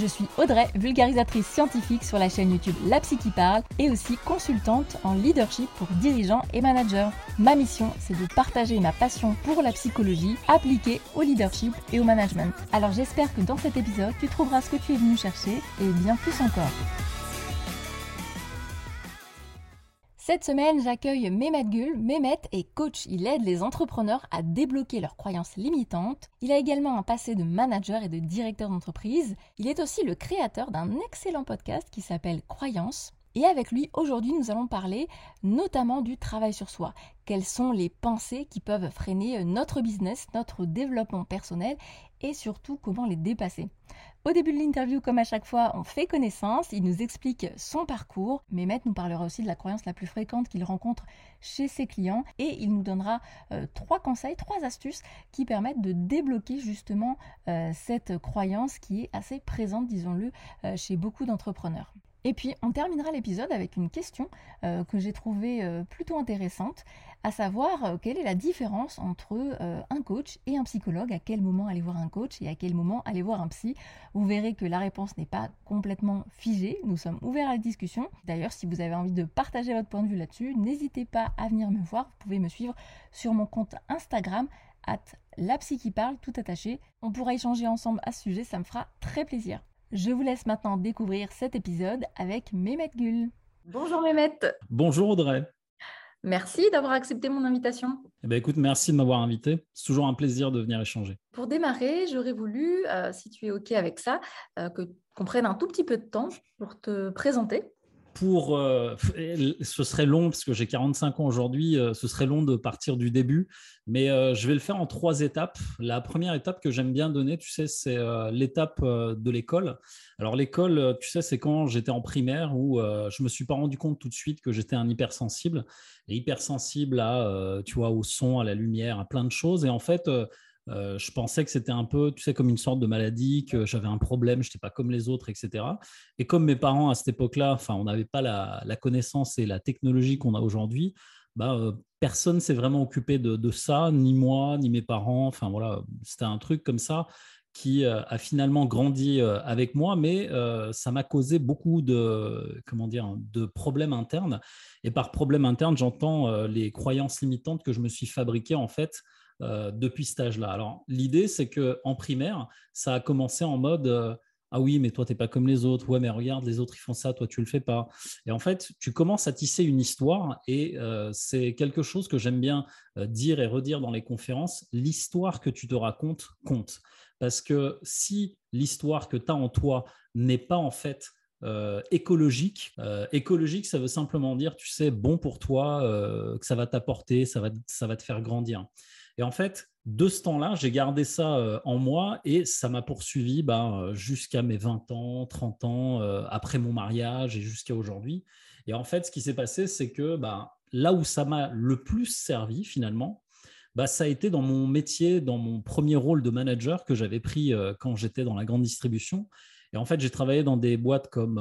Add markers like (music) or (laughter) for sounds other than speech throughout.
Je suis Audrey, vulgarisatrice scientifique sur la chaîne YouTube La Psy qui parle et aussi consultante en leadership pour dirigeants et managers. Ma mission, c'est de partager ma passion pour la psychologie appliquée au leadership et au management. Alors j'espère que dans cet épisode, tu trouveras ce que tu es venu chercher et bien plus encore. Cette semaine, j'accueille Mehmet Gül. Mehmet est coach. Il aide les entrepreneurs à débloquer leurs croyances limitantes. Il a également un passé de manager et de directeur d'entreprise. Il est aussi le créateur d'un excellent podcast qui s'appelle Croyances. Et avec lui, aujourd'hui, nous allons parler notamment du travail sur soi. Quelles sont les pensées qui peuvent freiner notre business, notre développement personnel et surtout comment les dépasser? Au début de l'interview, comme à chaque fois, on fait connaissance, il nous explique son parcours. Mehmet nous parlera aussi de la croyance la plus fréquente qu'il rencontre chez ses clients et il nous donnera euh, trois conseils, trois astuces qui permettent de débloquer justement euh, cette croyance qui est assez présente, disons-le, euh, chez beaucoup d'entrepreneurs. Et puis, on terminera l'épisode avec une question que j'ai trouvée plutôt intéressante à savoir euh, quelle est la différence entre euh, un coach et un psychologue, à quel moment aller voir un coach et à quel moment aller voir un psy? Vous verrez que la réponse n'est pas complètement figée, nous sommes ouverts à la discussion. D'ailleurs, si vous avez envie de partager votre point de vue là-dessus, n'hésitez pas à venir me voir, vous pouvez me suivre sur mon compte Instagram at la psy qui parle, tout attaché. On pourra échanger ensemble à ce sujet, ça me fera très plaisir. Je vous laisse maintenant découvrir cet épisode avec Mehmet Gul. Bonjour Mehmet. Bonjour Audrey. Merci d'avoir accepté mon invitation. Eh ben, écoute, merci de m'avoir invité. C'est toujours un plaisir de venir échanger. Pour démarrer, j'aurais voulu, euh, si tu es OK avec ça, euh, que qu'on prenne un tout petit peu de temps pour te présenter pour, euh, ce serait long parce que j'ai 45 ans aujourd'hui, euh, ce serait long de partir du début, mais euh, je vais le faire en trois étapes. La première étape que j'aime bien donner, tu sais, c'est l'étape de l'école. Alors l'école, tu sais, c'est quand j'étais en primaire où je me suis pas rendu compte tout de suite que j'étais un hypersensible, et hypersensible à, tu vois, au son, à la lumière, à plein de choses. Et en fait, euh, je pensais que c'était un peu, tu sais, comme une sorte de maladie, que j'avais un problème, je n'étais pas comme les autres, etc. Et comme mes parents à cette époque-là, enfin, on n'avait pas la, connaissance et la technologie qu'on a aujourd'hui, bah, euh, personne s'est vraiment occupé de, ça, ni moi, ni mes parents. Enfin voilà, c'était un truc comme ça qui euh, a finalement grandi avec moi, mais ça m'a causé beaucoup de, comment dire, de problèmes internes. Et par problème interne, j'entends les croyances limitantes que je me suis fabriquées en fait euh, depuis cet âge-là. Alors, l'idée, c'est qu'en primaire, ça a commencé en mode euh, Ah oui, mais toi, tu n'es pas comme les autres. Ouais, mais regarde, les autres, ils font ça, toi, tu le fais pas. Et en fait, tu commences à tisser une histoire et euh, c'est quelque chose que j'aime bien dire et redire dans les conférences. L'histoire que tu te racontes compte. Parce que si l'histoire que tu as en toi n'est pas en fait écologique. écologique, ça veut simplement dire, tu sais, bon pour toi, que ça va t'apporter, ça va, ça va te faire grandir. Et en fait, de ce temps-là, j'ai gardé ça euh, en moi et ça m'a poursuivi ben, jusqu'à mes 20 ans, 30 ans, euh, après mon mariage et jusqu'à aujourd'hui. Et en fait, ce qui s'est passé, c'est que ben, là où ça m'a le plus servi finalement, bah, ça a été dans mon métier, dans mon premier rôle de manager que j'avais pris euh, quand j'étais dans la grande distribution. Et en fait, j'ai travaillé dans des boîtes comme,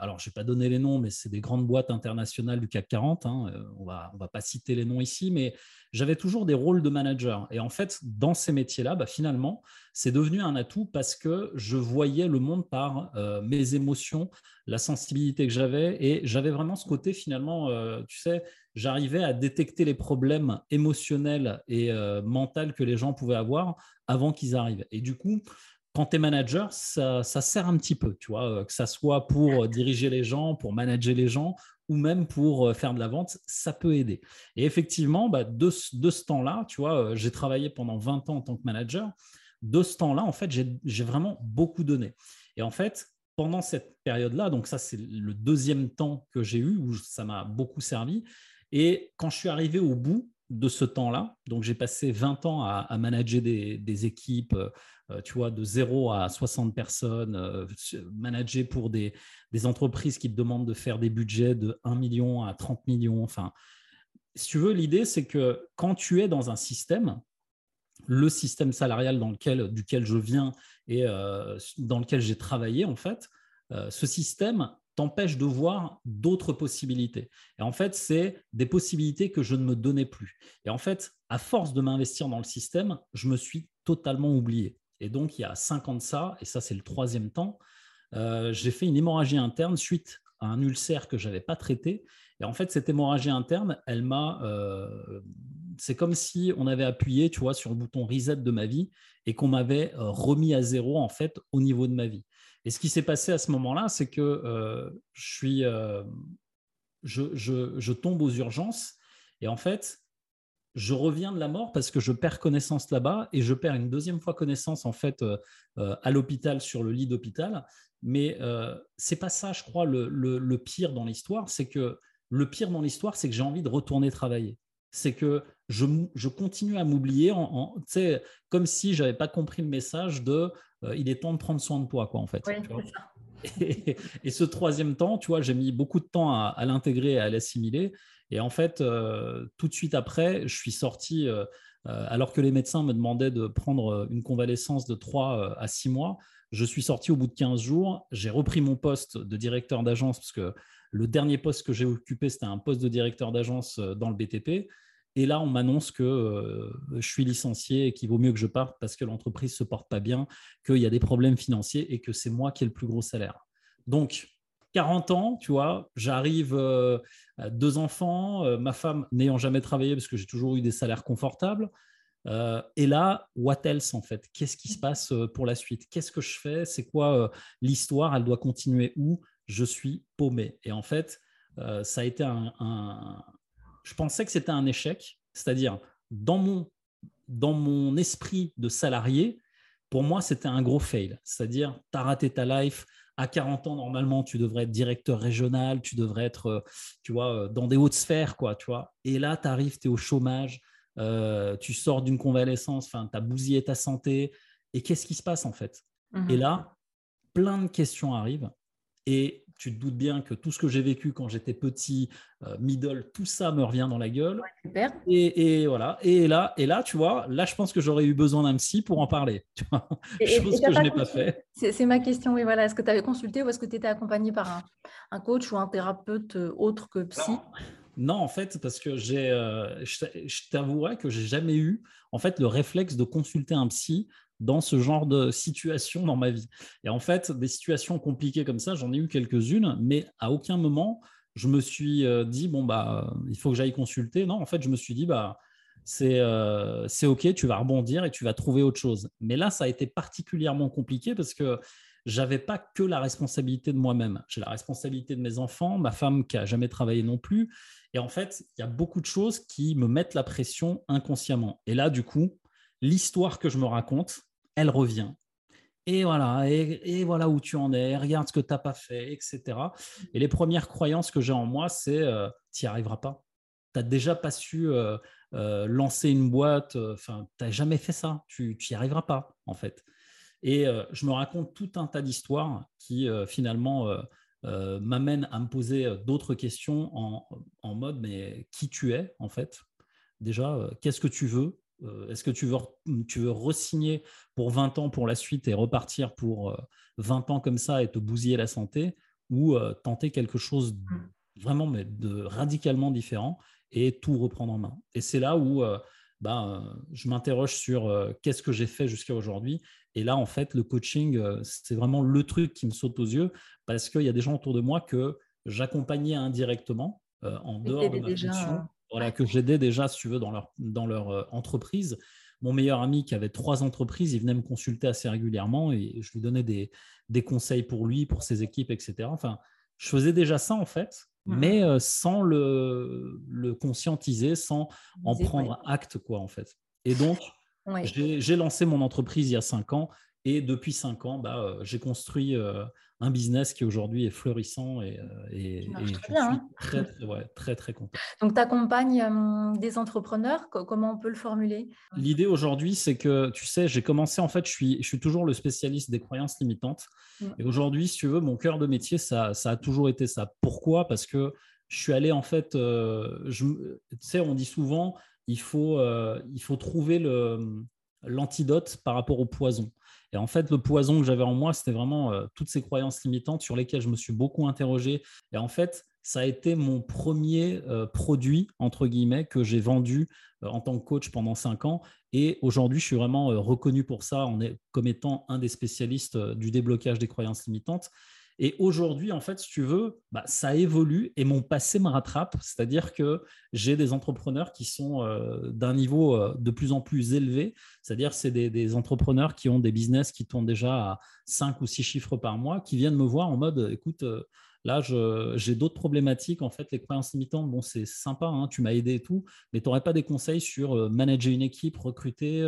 alors je n'ai pas donné les noms, mais c'est des grandes boîtes internationales du CAC 40. Hein, on va, on va pas citer les noms ici, mais j'avais toujours des rôles de manager. Et en fait, dans ces métiers-là, bah, finalement, c'est devenu un atout parce que je voyais le monde par euh, mes émotions, la sensibilité que j'avais. Et j'avais vraiment ce côté, finalement, euh, tu sais, j'arrivais à détecter les problèmes émotionnels et euh, mentaux que les gens pouvaient avoir avant qu'ils arrivent. Et du coup, quand tu es manager, ça, sert un petit peu, tu vois, que ça soit pour diriger les gens, pour manager les gens, ou même pour euh, faire de la vente, ça peut aider. Et effectivement, bah, de, ce temps-là, tu vois, euh, j'ai travaillé pendant 20 ans en tant que manager. De ce temps-là, en fait, j'ai vraiment beaucoup donné. Et en fait, pendant cette période-là, donc ça, c'est le deuxième temps que j'ai eu où ça m'a beaucoup servi. Et quand je suis arrivé au bout de ce temps-là, donc j'ai passé 20 ans à, manager des, équipes, euh, tu vois, de 0 à 60 personnes, euh, manager pour des, entreprises qui te demandent de faire des budgets de 1 million à 30 millions. Enfin, si tu veux, l'idée, c'est que quand tu es dans un système, le système salarial dans lequel, duquel je viens et euh, dans lequel j'ai travaillé, en fait, ce système t'empêche de voir d'autres possibilités. Et en fait, c'est des possibilités que je ne me donnais plus. Et en fait, à force de m'investir dans le système, je me suis totalement oublié. Et donc, il y a cinq ans de ça, et ça c'est le troisième temps, euh, j'ai fait une hémorragie interne suite à un ulcère que je n'avais pas traité. Et en fait, cette hémorragie interne, elle m'a. Euh, c'est comme si on avait appuyé, tu vois, sur le bouton reset de ma vie et qu'on m'avait euh, remis à zéro en fait au niveau de ma vie. Et ce qui s'est passé à ce moment-là, c'est que je suis, je, je, tombe aux urgences et en fait, je reviens de la mort parce que je perds connaissance là-bas et je perds une deuxième fois connaissance en fait euh, euh, à l'hôpital sur le lit d'hôpital. Mais euh, c'est pas ça, je crois, le, pire dans l'histoire. C'est que le pire dans l'histoire, c'est que j'ai envie de retourner travailler. C'est que je, je, continue à m'oublier, en, comme si j'avais pas compris le message de il est temps de prendre soin de toi, quoi, en fait. (laughs) et, ce troisième temps, tu vois, j'ai mis beaucoup de temps à, à l'intégrer et à l'assimiler. Et en fait, euh, tout de suite après, je suis sorti, euh, euh, alors que les médecins me demandaient de prendre une convalescence de 3 à 6 mois. Je suis sorti au bout de 15 jours. J'ai repris mon poste de directeur d'agence parce que le dernier poste que j'ai occupé, c'était un poste de directeur d'agence dans le BTP. Et là, on m'annonce que je suis licencié et qu'il vaut mieux que je parte parce que l'entreprise ne se porte pas bien, qu'il y a des problèmes financiers et que c'est moi qui ai le plus gros salaire. Donc, 40 ans, tu vois, j'arrive, deux enfants, euh, ma femme n'ayant jamais travaillé parce que j'ai toujours eu des salaires confortables. Euh, et là, what else en fait? Qu'est-ce qui se passe pour la suite? Qu'est-ce que je fais? C'est quoi l'histoire? Elle doit continuer où? Je suis paumé. Et en fait, ça a été un, Je pensais que c'était un échec, c'est-à-dire dans mon, dans mon esprit de salarié, pour moi, c'était un gros fail. C'est-à-dire, tu as raté ta life, à 40 ans, normalement, tu devrais être directeur régional, tu devrais être, euh, tu vois, euh, dans des hautes sphères, quoi, tu vois. Et là, tu arrives, tu es au chômage, euh, tu sors d'une convalescence, enfin, tu as bousillé ta santé. Et qu'est-ce qui se passe, en fait? Et mhm. là, plein de questions arrivent. Et tu te doutes bien que tout ce que j'ai vécu quand j'étais petit, euh, middle, tout ça me revient dans la gueule. Et, voilà. Et là, et là, tu vois, là, je pense que j'aurais eu besoin d'un psy pour en parler. (laughs) Tu vois Chose que je n'ai pas fait. C'est ma question. Oui, voilà. Est-ce que tu avais consulté ou est-ce que tu étais accompagné par un, coach ou un thérapeute euh, autre que psy? Non. en fait, parce que j'ai, euh, je t'avouerais que j'ai jamais eu en fait le réflexe de consulter un psy dans ce genre de situation dans ma vie. Et en fait, des situations compliquées comme ça, j'en ai eu quelques-unes, mais à aucun moment, je me suis euh, dit, bon, bah, il faut que j'aille consulter. Non, en fait, je me suis dit, bah, euh, c'est OK, tu vas rebondir et tu vas trouver autre chose. Mais là, ça a été particulièrement compliqué parce que j'avais pas que la responsabilité de moi-même. J'ai la responsabilité de mes enfants, ma femme qui a jamais travaillé non plus. Et en fait, il y a beaucoup de choses qui me mettent la pression inconsciemment. Et là, du coup, l'histoire que je me raconte, elle revient. Et voilà, et, voilà où tu en es, regarde ce que tu n'as pas fait, etc. Et les premières croyances que j'ai en moi, c'est euh, tu n'y arriveras pas. Tu n'as déjà pas su euh, euh, lancer une boîte, enfin, tu n'as jamais fait ça, tu n'y arriveras pas, en fait. Et je me raconte tout un tas d'histoires qui, finalement, m'amènent à me poser d'autres questions en, en, mode, mais qui tu es, en fait? Déjà, qu'est-ce que tu veux? Est-ce que tu veux, tu veux re-signer pour 20 ans pour la suite et repartir pour 20 euh, ans comme ça et te bousiller la santé ou euh, tenter quelque chose mmh. vraiment mais de radicalement différent et tout reprendre en main? Et c'est là où bah, je m'interroge sur qu'est-ce que j'ai fait jusqu'à aujourd'hui. Et là, en fait, le coaching, c'est vraiment le truc qui me saute aux yeux parce qu'il y a des gens autour de moi que j'accompagnais indirectement en dehors de ma fonction voilà, que j'aidais déjà, si tu veux, dans leur, dans leur euh, entreprise. Mon meilleur ami qui avait trois entreprises, il venait me consulter assez régulièrement et je lui donnais des, des conseils pour lui, pour ses équipes, etc. Enfin, je faisais déjà ça en fait, mais euh, sans le, le, conscientiser, sans en prendre acte, quoi, en fait. Et donc, j'ai lancé mon entreprise il y a cinq ans et depuis cinq ans, bah, euh, j'ai construit un business qui aujourd'hui est florissant et, euh, et, je suis hein. très, très, très, content. Donc, tu accompagnes euh, des entrepreneurs, comment on peut le formuler? L'idée aujourd'hui, c'est que, tu sais, j'ai commencé, en fait, je suis, je suis toujours le spécialiste des croyances limitantes. Mm. Et aujourd'hui, si tu veux, mon cœur de métier, ça, ça a toujours été ça. Pourquoi? Parce que je suis allé, en fait, euh, tu sais, on dit souvent, il faut, il faut trouver l'antidote par rapport au poison. Et en fait, le poison que j'avais en moi, c'était vraiment toutes ces croyances limitantes sur lesquelles je me suis beaucoup interrogé. Et en fait, ça a été mon premier produit, entre guillemets, que j'ai vendu en tant que coach pendant cinq ans. Et aujourd'hui, je suis vraiment reconnu pour ça est, comme étant un des spécialistes du déblocage des croyances limitantes. Et aujourd'hui, en fait, si tu veux, bah, ça évolue et mon passé me rattrape. C'est-à-dire que j'ai des entrepreneurs qui sont euh, d'un niveau euh, de plus en plus élevé. C'est-à-dire c'est des, des, entrepreneurs qui ont des business qui tournent déjà à 5 ou 6 chiffres par mois, qui viennent me voir en mode, écoute, euh, Là, j'ai d'autres problématiques. En fait, les croyances limitantes, bon, c'est sympa, hein, tu m'as aidé et tout, mais tu n'aurais pas des conseils sur manager une équipe, recruter,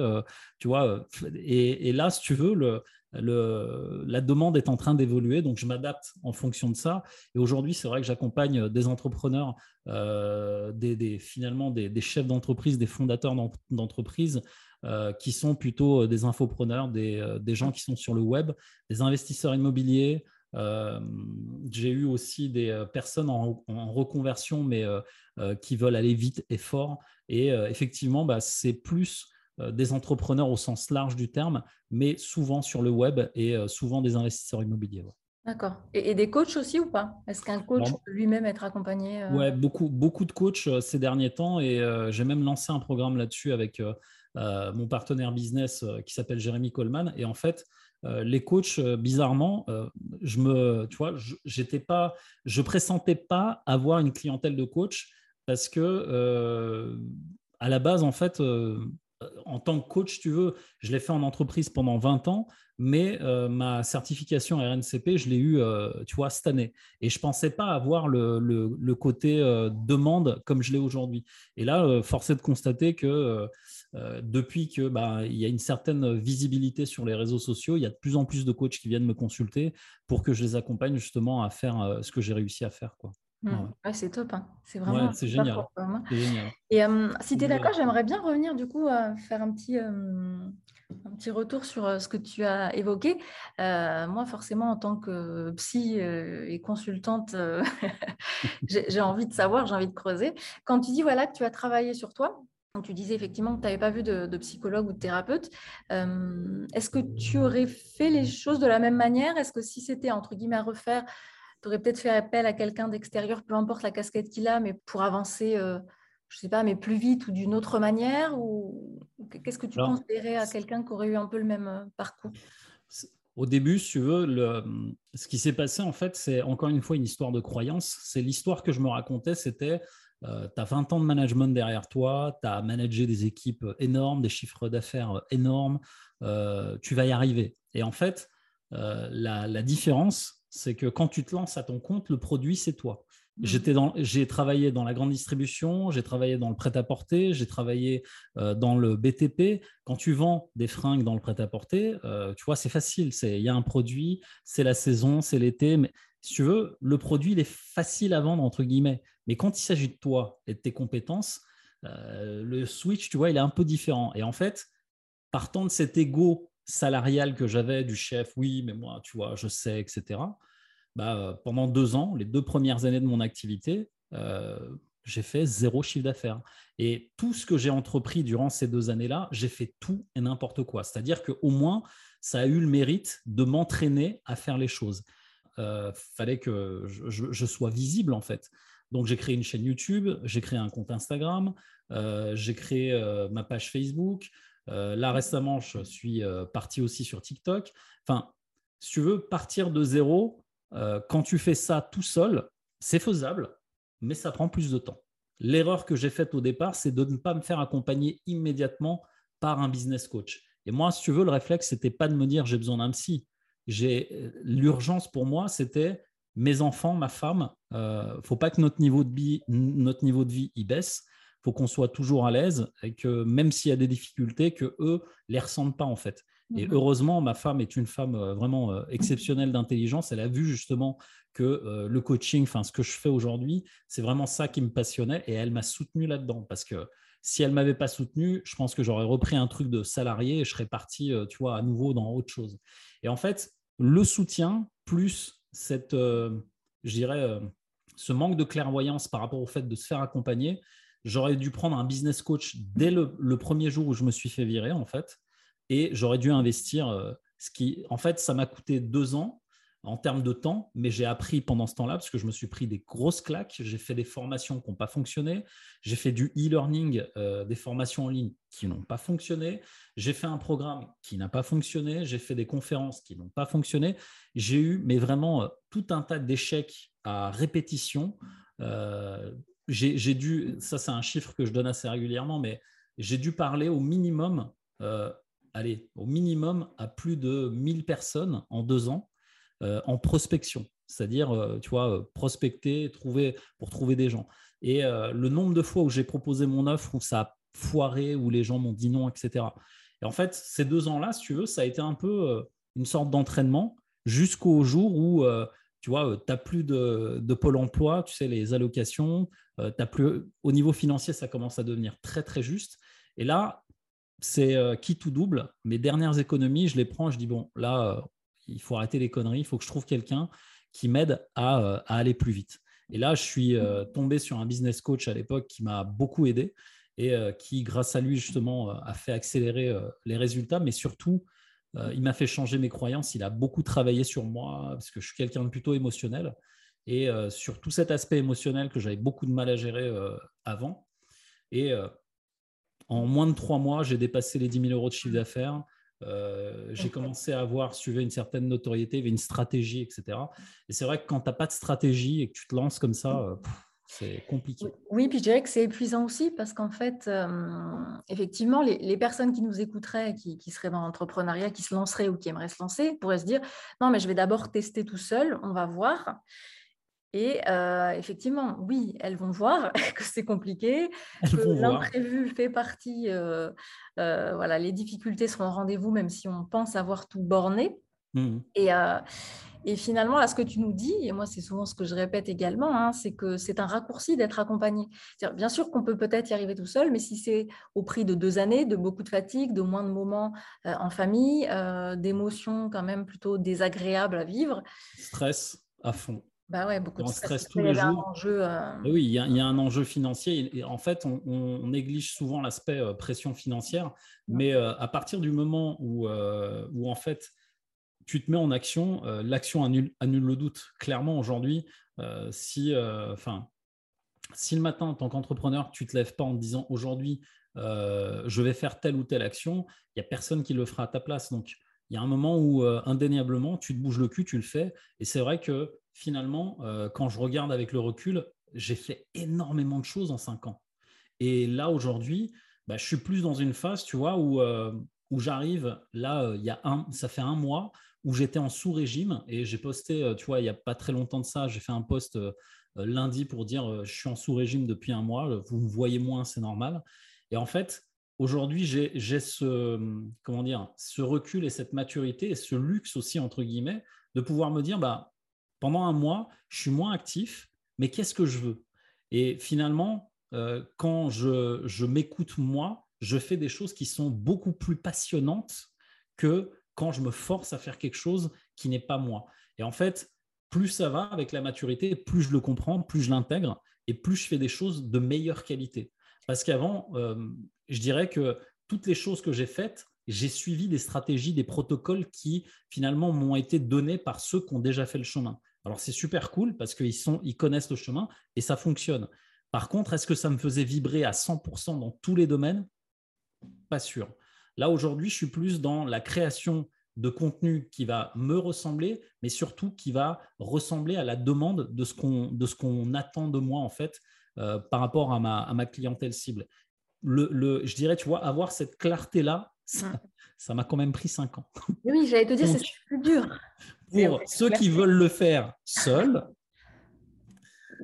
tu vois. Et, et, là, si tu veux, le, la demande est en train d'évoluer, donc je m'adapte en fonction de ça. Et aujourd'hui, c'est vrai que j'accompagne des entrepreneurs, euh, des, finalement des, chefs d'entreprise, des fondateurs d'entreprise euh, qui sont plutôt des infopreneurs, des, gens qui sont sur le web, des investisseurs immobiliers. Euh, j'ai eu aussi des personnes en, reconversion, mais qui veulent aller vite et fort. Et effectivement, bah, c'est plus euh, des entrepreneurs au sens large du terme, mais souvent sur le web et euh, souvent des investisseurs immobiliers. D'accord. Et, des coachs aussi ou pas? Est-ce qu'un coach peut lui-même être accompagné euh? Ouais, beaucoup, beaucoup de coachs ces derniers temps et j'ai même lancé un programme là-dessus avec mon partenaire business qui s'appelle Jérémy Coleman. Et en fait, les coachs, bizarrement, je me, tu vois, j'étais pas, je pressentais pas avoir une clientèle de coach parce que à la base, en fait, en tant que coach, tu veux, je l'ai fait en entreprise pendant 20 ans, mais euh, ma certification RNCP, je l'ai eue, euh, tu vois, cette année. Et je ne pensais pas avoir le, côté euh, demande comme je l'ai aujourd'hui. Et là, force est de constater que depuis que bah, il y a une certaine visibilité sur les réseaux sociaux, il y a de plus en plus de coachs qui viennent me consulter pour que je les accompagne justement à faire ce que j'ai réussi à faire. Quoi. Mmh. c'est top, hein. c'est vraiment c'est génial. Et si tu es d'accord, j'aimerais bien revenir du coup à faire un petit, un petit retour sur ce que tu as évoqué. moi, forcément, en tant que psy et consultante, (laughs) j'ai envie de savoir, j'ai envie de creuser. Quand tu dis voilà, que tu as travaillé sur toi, tu disais effectivement que tu n'avais pas vu de, de, psychologue ou de thérapeute. Est-ce que tu aurais fait les choses de la même manière? Est-ce que si c'était entre guillemets à refaire, aurais peut-être fait appel à quelqu'un d'extérieur, peu importe la casquette qu'il a, mais pour avancer, euh, je ne sais pas, mais plus vite ou d'une autre manière ou Qu'est-ce que tu conseillerais à quelqu'un qui aurait eu un peu le même euh, parcours? au début, si tu veux, le, ce qui s'est passé, en fait, c'est encore une fois une histoire de croyance. C'est l'histoire que je me racontais, c'était, euh, tu as 20 ans de management derrière toi, tu as managé des équipes énormes, des chiffres d'affaires énormes, tu vas y arriver. Et en fait, la, la, différence, c'est que quand tu te lances à ton compte, le produit, c'est toi. Mmh. J'ai travaillé dans la grande distribution, j'ai travaillé dans le prêt-à-porter, j'ai travaillé euh, dans le BTP. Quand tu vends des fringues dans le prêt-à-porter, euh, tu vois, c'est facile. Il y a un produit, c'est la saison, c'est l'été. Mais si tu veux, le produit, il est facile à vendre, entre guillemets. Mais quand il s'agit de toi et de tes compétences, euh, le switch, tu vois, il est un peu différent. Et en fait, partant de cet ego salarial que j'avais du chef, oui, mais moi, tu vois, je sais, etc. Bah, euh, pendant deux ans, les deux premières années de mon activité, euh, j'ai fait zéro chiffre d'affaires. Et tout ce que j'ai entrepris durant ces deux années-là, j'ai fait tout et n'importe quoi. C'est-à-dire qu'au moins, ça a eu le mérite de m'entraîner à faire les choses. Euh, fallait que je, sois visible, en fait. Donc, j'ai créé une chaîne YouTube, j'ai créé un compte Instagram, j'ai créé ma page Facebook, euh, là, récemment, je suis euh, parti aussi sur TikTok. Enfin, si tu veux partir de zéro, euh, quand tu fais ça tout seul, c'est faisable, mais ça prend plus de temps. L'erreur que j'ai faite au départ, c'est de ne pas me faire accompagner immédiatement par un business coach. Et moi, si tu veux, le réflexe, n'était pas de me dire j'ai besoin d'un psy. L'urgence pour moi, c'était mes enfants, ma femme. Ne faut pas que notre niveau de vie y baisse faut qu'on soit toujours à l'aise et que même s'il y a des difficultés, que eux les ressentent pas en fait. Et mhm. heureusement, ma femme est une femme euh, vraiment euh, exceptionnelle d'intelligence. Elle a vu justement que euh, le coaching, enfin ce que je fais aujourd'hui, c'est vraiment ça qui me passionnait et elle m'a soutenu là-dedans parce que si elle m'avait pas soutenu, je pense que j'aurais repris un truc de salarié et je serais parti, tu vois, à nouveau dans autre chose. Et en fait, le soutien plus cette, je dirais, ce manque de clairvoyance par rapport au fait de se faire accompagner, j'aurais dû prendre un business coach dès le, premier jour où je me suis fait virer, en fait, et j'aurais dû investir Ce qui, en fait, ça m'a coûté deux ans en termes de temps, mais j'ai appris pendant ce temps-là parce que je me suis pris des grosses claques. J'ai fait des formations qui n'ont pas fonctionné. J'ai fait du e-learning, euh, des formations en ligne qui n'ont pas fonctionné. J'ai fait un programme qui n'a pas fonctionné. J'ai fait des conférences qui n'ont pas fonctionné. J'ai eu, mais vraiment, euh, tout un tas d'échecs à répétition. Euh, j'ai dû, ça c'est un chiffre que je donne assez régulièrement, mais j'ai dû parler au minimum, allez, au minimum à plus de 1000 personnes en deux ans euh, en prospection, c'est-à-dire, euh, tu vois, euh, prospecter trouver, pour trouver des gens. Et le nombre de fois où j'ai proposé mon offre, où ça a foiré, où les gens m'ont dit non, etc. Et en fait, ces deux ans-là, si tu veux, ça a été un peu une sorte d'entraînement jusqu'au jour où, tu vois, tu n'as plus de, pôle emploi, tu sais, les allocations, as plus, au niveau financier, ça commence à devenir très, très juste. Et là, c'est qui tout double. Mes dernières économies, je les prends, je dis, bon, là, il faut arrêter les conneries, il faut que je trouve quelqu'un qui m'aide euh, à, aller plus vite. Et là, je suis euh, tombé sur un business coach à l'époque qui m'a beaucoup aidé et euh, qui, grâce à lui, justement, a fait accélérer les résultats, mais surtout, il m'a fait changer mes croyances. Il a beaucoup travaillé sur moi parce que je suis quelqu'un de plutôt émotionnel et sur tout cet aspect émotionnel que j'avais beaucoup de mal à gérer avant. Et en moins de trois mois, j'ai dépassé les 10 000 euros de chiffre d'affaires. Euh, j'ai commencé à avoir, suivi une certaine notoriété, une stratégie, etc. Et c'est vrai que quand tu n'as pas de stratégie et que tu te lances comme ça, euh, c'est compliqué. Oui, puis je dirais que c'est épuisant aussi parce qu'en fait, euh, effectivement, les, personnes qui nous écouteraient, qui, qui seraient dans l'entrepreneuriat, qui se lanceraient ou qui aimeraient se lancer, pourraient se dire, non, mais je vais d'abord tester tout seul, on va voir. Et effectivement, oui, elles vont voir (laughs) que c'est compliqué, que l'imprévu fait partie. voilà, les difficultés seront au rendez-vous, même si on pense avoir tout borné. Mmh. Et, et, finalement, là, ce que tu nous dis, et moi, c'est souvent ce que je répète également, hein, c'est que c'est un raccourci d'être accompagné. Bien sûr qu'on peut peut-être y arriver tout seul, mais si c'est au prix de deux années, de beaucoup de fatigue, de moins de moments en famille, d'émotions quand même plutôt désagréables à vivre. Stress à fond. Bah ouais, beaucoup de stress, tous les jours. Euh, oui, il y, a, un enjeu financier. Et, en fait, on, néglige souvent l'aspect euh, pression financière. Mais euh, à partir du moment où, où, en fait, tu te mets en action, l'action annule, annule, le doute. Clairement, aujourd'hui, si, enfin, si le matin, en tant qu'entrepreneur, tu ne te lèves pas en te disant aujourd'hui, je vais faire telle ou telle action, il n'y a personne qui le fera à ta place. Donc, il y a un moment où, indéniablement, tu te bouges le cul, tu le fais. Et c'est vrai que finalement, euh, quand je regarde avec le recul, j'ai fait énormément de choses en cinq ans. Et là, aujourd'hui, bah, je suis plus dans une phase, tu vois, où, euh, où j'arrive, là, euh, il y a un, ça fait un mois, où j'étais en sous-régime et j'ai posté, tu vois, il n'y a pas très longtemps de ça, j'ai fait un post lundi pour dire je suis en sous-régime depuis un mois, vous me voyez moins, c'est normal. Et en fait, aujourd'hui, j'ai ce, comment dire, ce recul et cette maturité et ce luxe aussi, entre guillemets, de pouvoir me dire, bah, pendant un mois, je suis moins actif, mais qu'est-ce que je veux? Et finalement, euh, quand je, m'écoute moi, je fais des choses qui sont beaucoup plus passionnantes que quand je me force à faire quelque chose qui n'est pas moi. Et en fait, plus ça va avec la maturité, plus je le comprends, plus je l'intègre et plus je fais des choses de meilleure qualité. Parce qu'avant, euh, je dirais que toutes les choses que j'ai faites, j'ai suivi des stratégies, des protocoles qui finalement m'ont été donnés par ceux qui ont déjà fait le chemin. Alors c'est super cool parce qu'ils ils connaissent le chemin et ça fonctionne. Par contre, est-ce que ça me faisait vibrer à 100% dans tous les domaines? Pas sûr. Là aujourd'hui, je suis plus dans la création de contenu qui va me ressembler, mais surtout qui va ressembler à la demande de ce qu'on attend de moi en fait euh, par rapport à ma, clientèle cible. Le, je dirais, tu vois, avoir cette clarté là, ça m'a quand même pris cinq ans. Oui, j'allais te dire, c'est plus dur pour ceux qui veulent le faire seuls,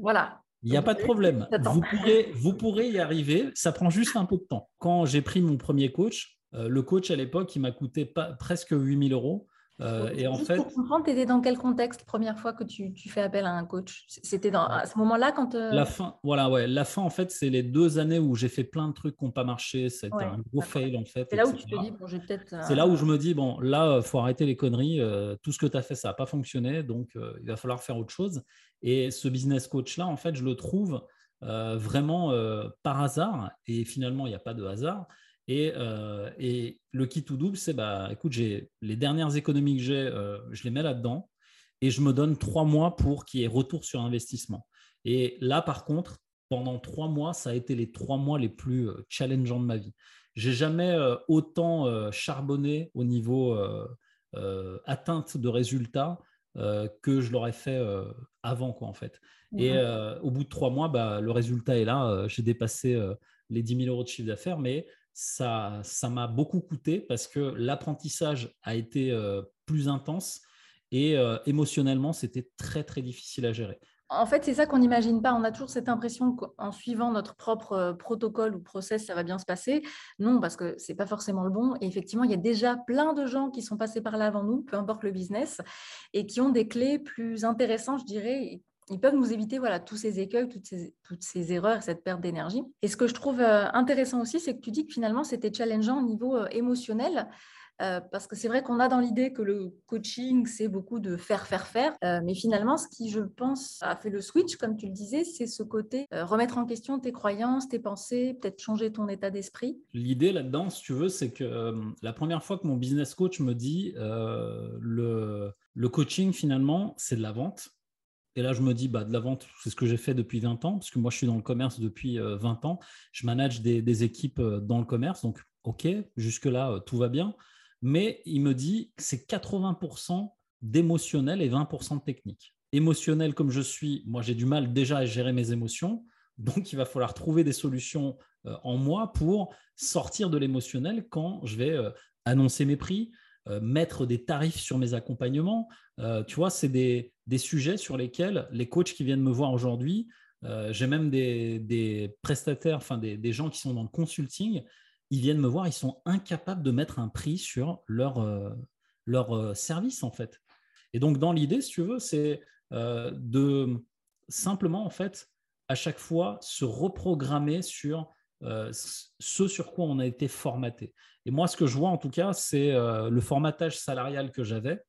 voilà. Il n'y a pas de problème. Vous pourrez, vous pourrez y arriver. Ça prend juste un peu de temps. Quand j'ai pris mon premier coach, le coach à l'époque, il m'a coûté pas, presque 8000 euros. Euh, et en fait, pour comprendre, tu étais dans quel contexte première fois que tu, fais appel à un coach? C'était à ce moment-là quand euh, la fin, voilà, ouais, la fin en fait, c'est les deux années où j'ai fait plein de trucs qui n'ont pas marché. C'était un gros fail en fait. C'est là où tu te dis bon, j'ai peut-être. C'est là où je me dis bon, là, faut arrêter les conneries. Euh, tout ce que tu as fait, ça n'a pas fonctionné, donc il va falloir faire autre chose. Et ce business coach là, en fait, je le trouve vraiment par hasard. Et finalement, il n'y a pas de hasard Et, et le kit tout double, c'est bah, écoute, j'ai les dernières économies que j'ai, je les mets là-dedans et je me donne trois mois pour qu'il y ait retour sur investissement. Et là, par contre, pendant trois mois, ça a été les trois mois les plus challengeants de ma vie. J'ai jamais autant charbonné au niveau atteinte de résultats que je l'aurais fait avant, quoi, en fait. Et au bout de trois mois, bah, le résultat est là. J'ai dépassé les 10 000 euros de chiffre d'affaires, mais ça, ça m'a beaucoup coûté parce que l'apprentissage a été plus intense et émotionnellement, c'était très, très difficile à gérer. En fait, c'est ça qu'on n'imagine pas. On a toujours cette impression qu'en suivant notre propre protocole ou process, ça va bien se passer. Non, parce que ce n'est pas forcément le bon. Et effectivement, il y a déjà plein de gens qui sont passés par là avant nous, peu importe le business, et qui ont des clés plus intéressantes, je dirais, ils peuvent nous éviter voilà, tous ces écueils, toutes ces, toutes ces erreurs, cette perte d'énergie. Et ce que je trouve intéressant aussi, c'est que tu dis que finalement, c'était challengeant au niveau émotionnel. Euh, parce que c'est vrai qu'on a dans l'idée que le coaching, c'est beaucoup de faire, faire, faire. Euh, mais finalement, ce qui, je pense, a fait le switch, comme tu le disais, c'est ce côté euh, remettre en question tes croyances, tes pensées, peut-être changer ton état d'esprit. L'idée là-dedans, si tu veux, c'est que la première fois que mon business coach me dit le, le coaching, finalement, c'est de la vente. Et là, je me dis, bah, de la vente, c'est ce que j'ai fait depuis 20 ans, parce que moi, je suis dans le commerce depuis 20 ans. Je manage des, des équipes dans le commerce, donc OK, jusque-là, tout va bien mais il me dit c'est 80% d'émotionnel et 20% de technique. Émotionnel comme je suis, moi j'ai du mal déjà à gérer mes émotions, donc il va falloir trouver des solutions euh, en moi pour sortir de l'émotionnel quand je vais euh, annoncer mes prix, euh, mettre des tarifs sur mes accompagnements. tu vois, c'est des, sujets sur lesquels les coachs qui viennent me voir aujourd'hui, j'ai même des, prestataires, enfin des, gens qui sont dans le consulting ils viennent me voir, ils sont incapables de mettre un prix sur leur, euh, leur euh, service, en fait. Et donc, dans l'idée, si tu veux, c'est euh, de simplement, en fait, à chaque fois, se reprogrammer sur ce sur quoi on a été formaté. Et moi, ce que je vois, en tout cas, c'est le formatage salarial que j'avais.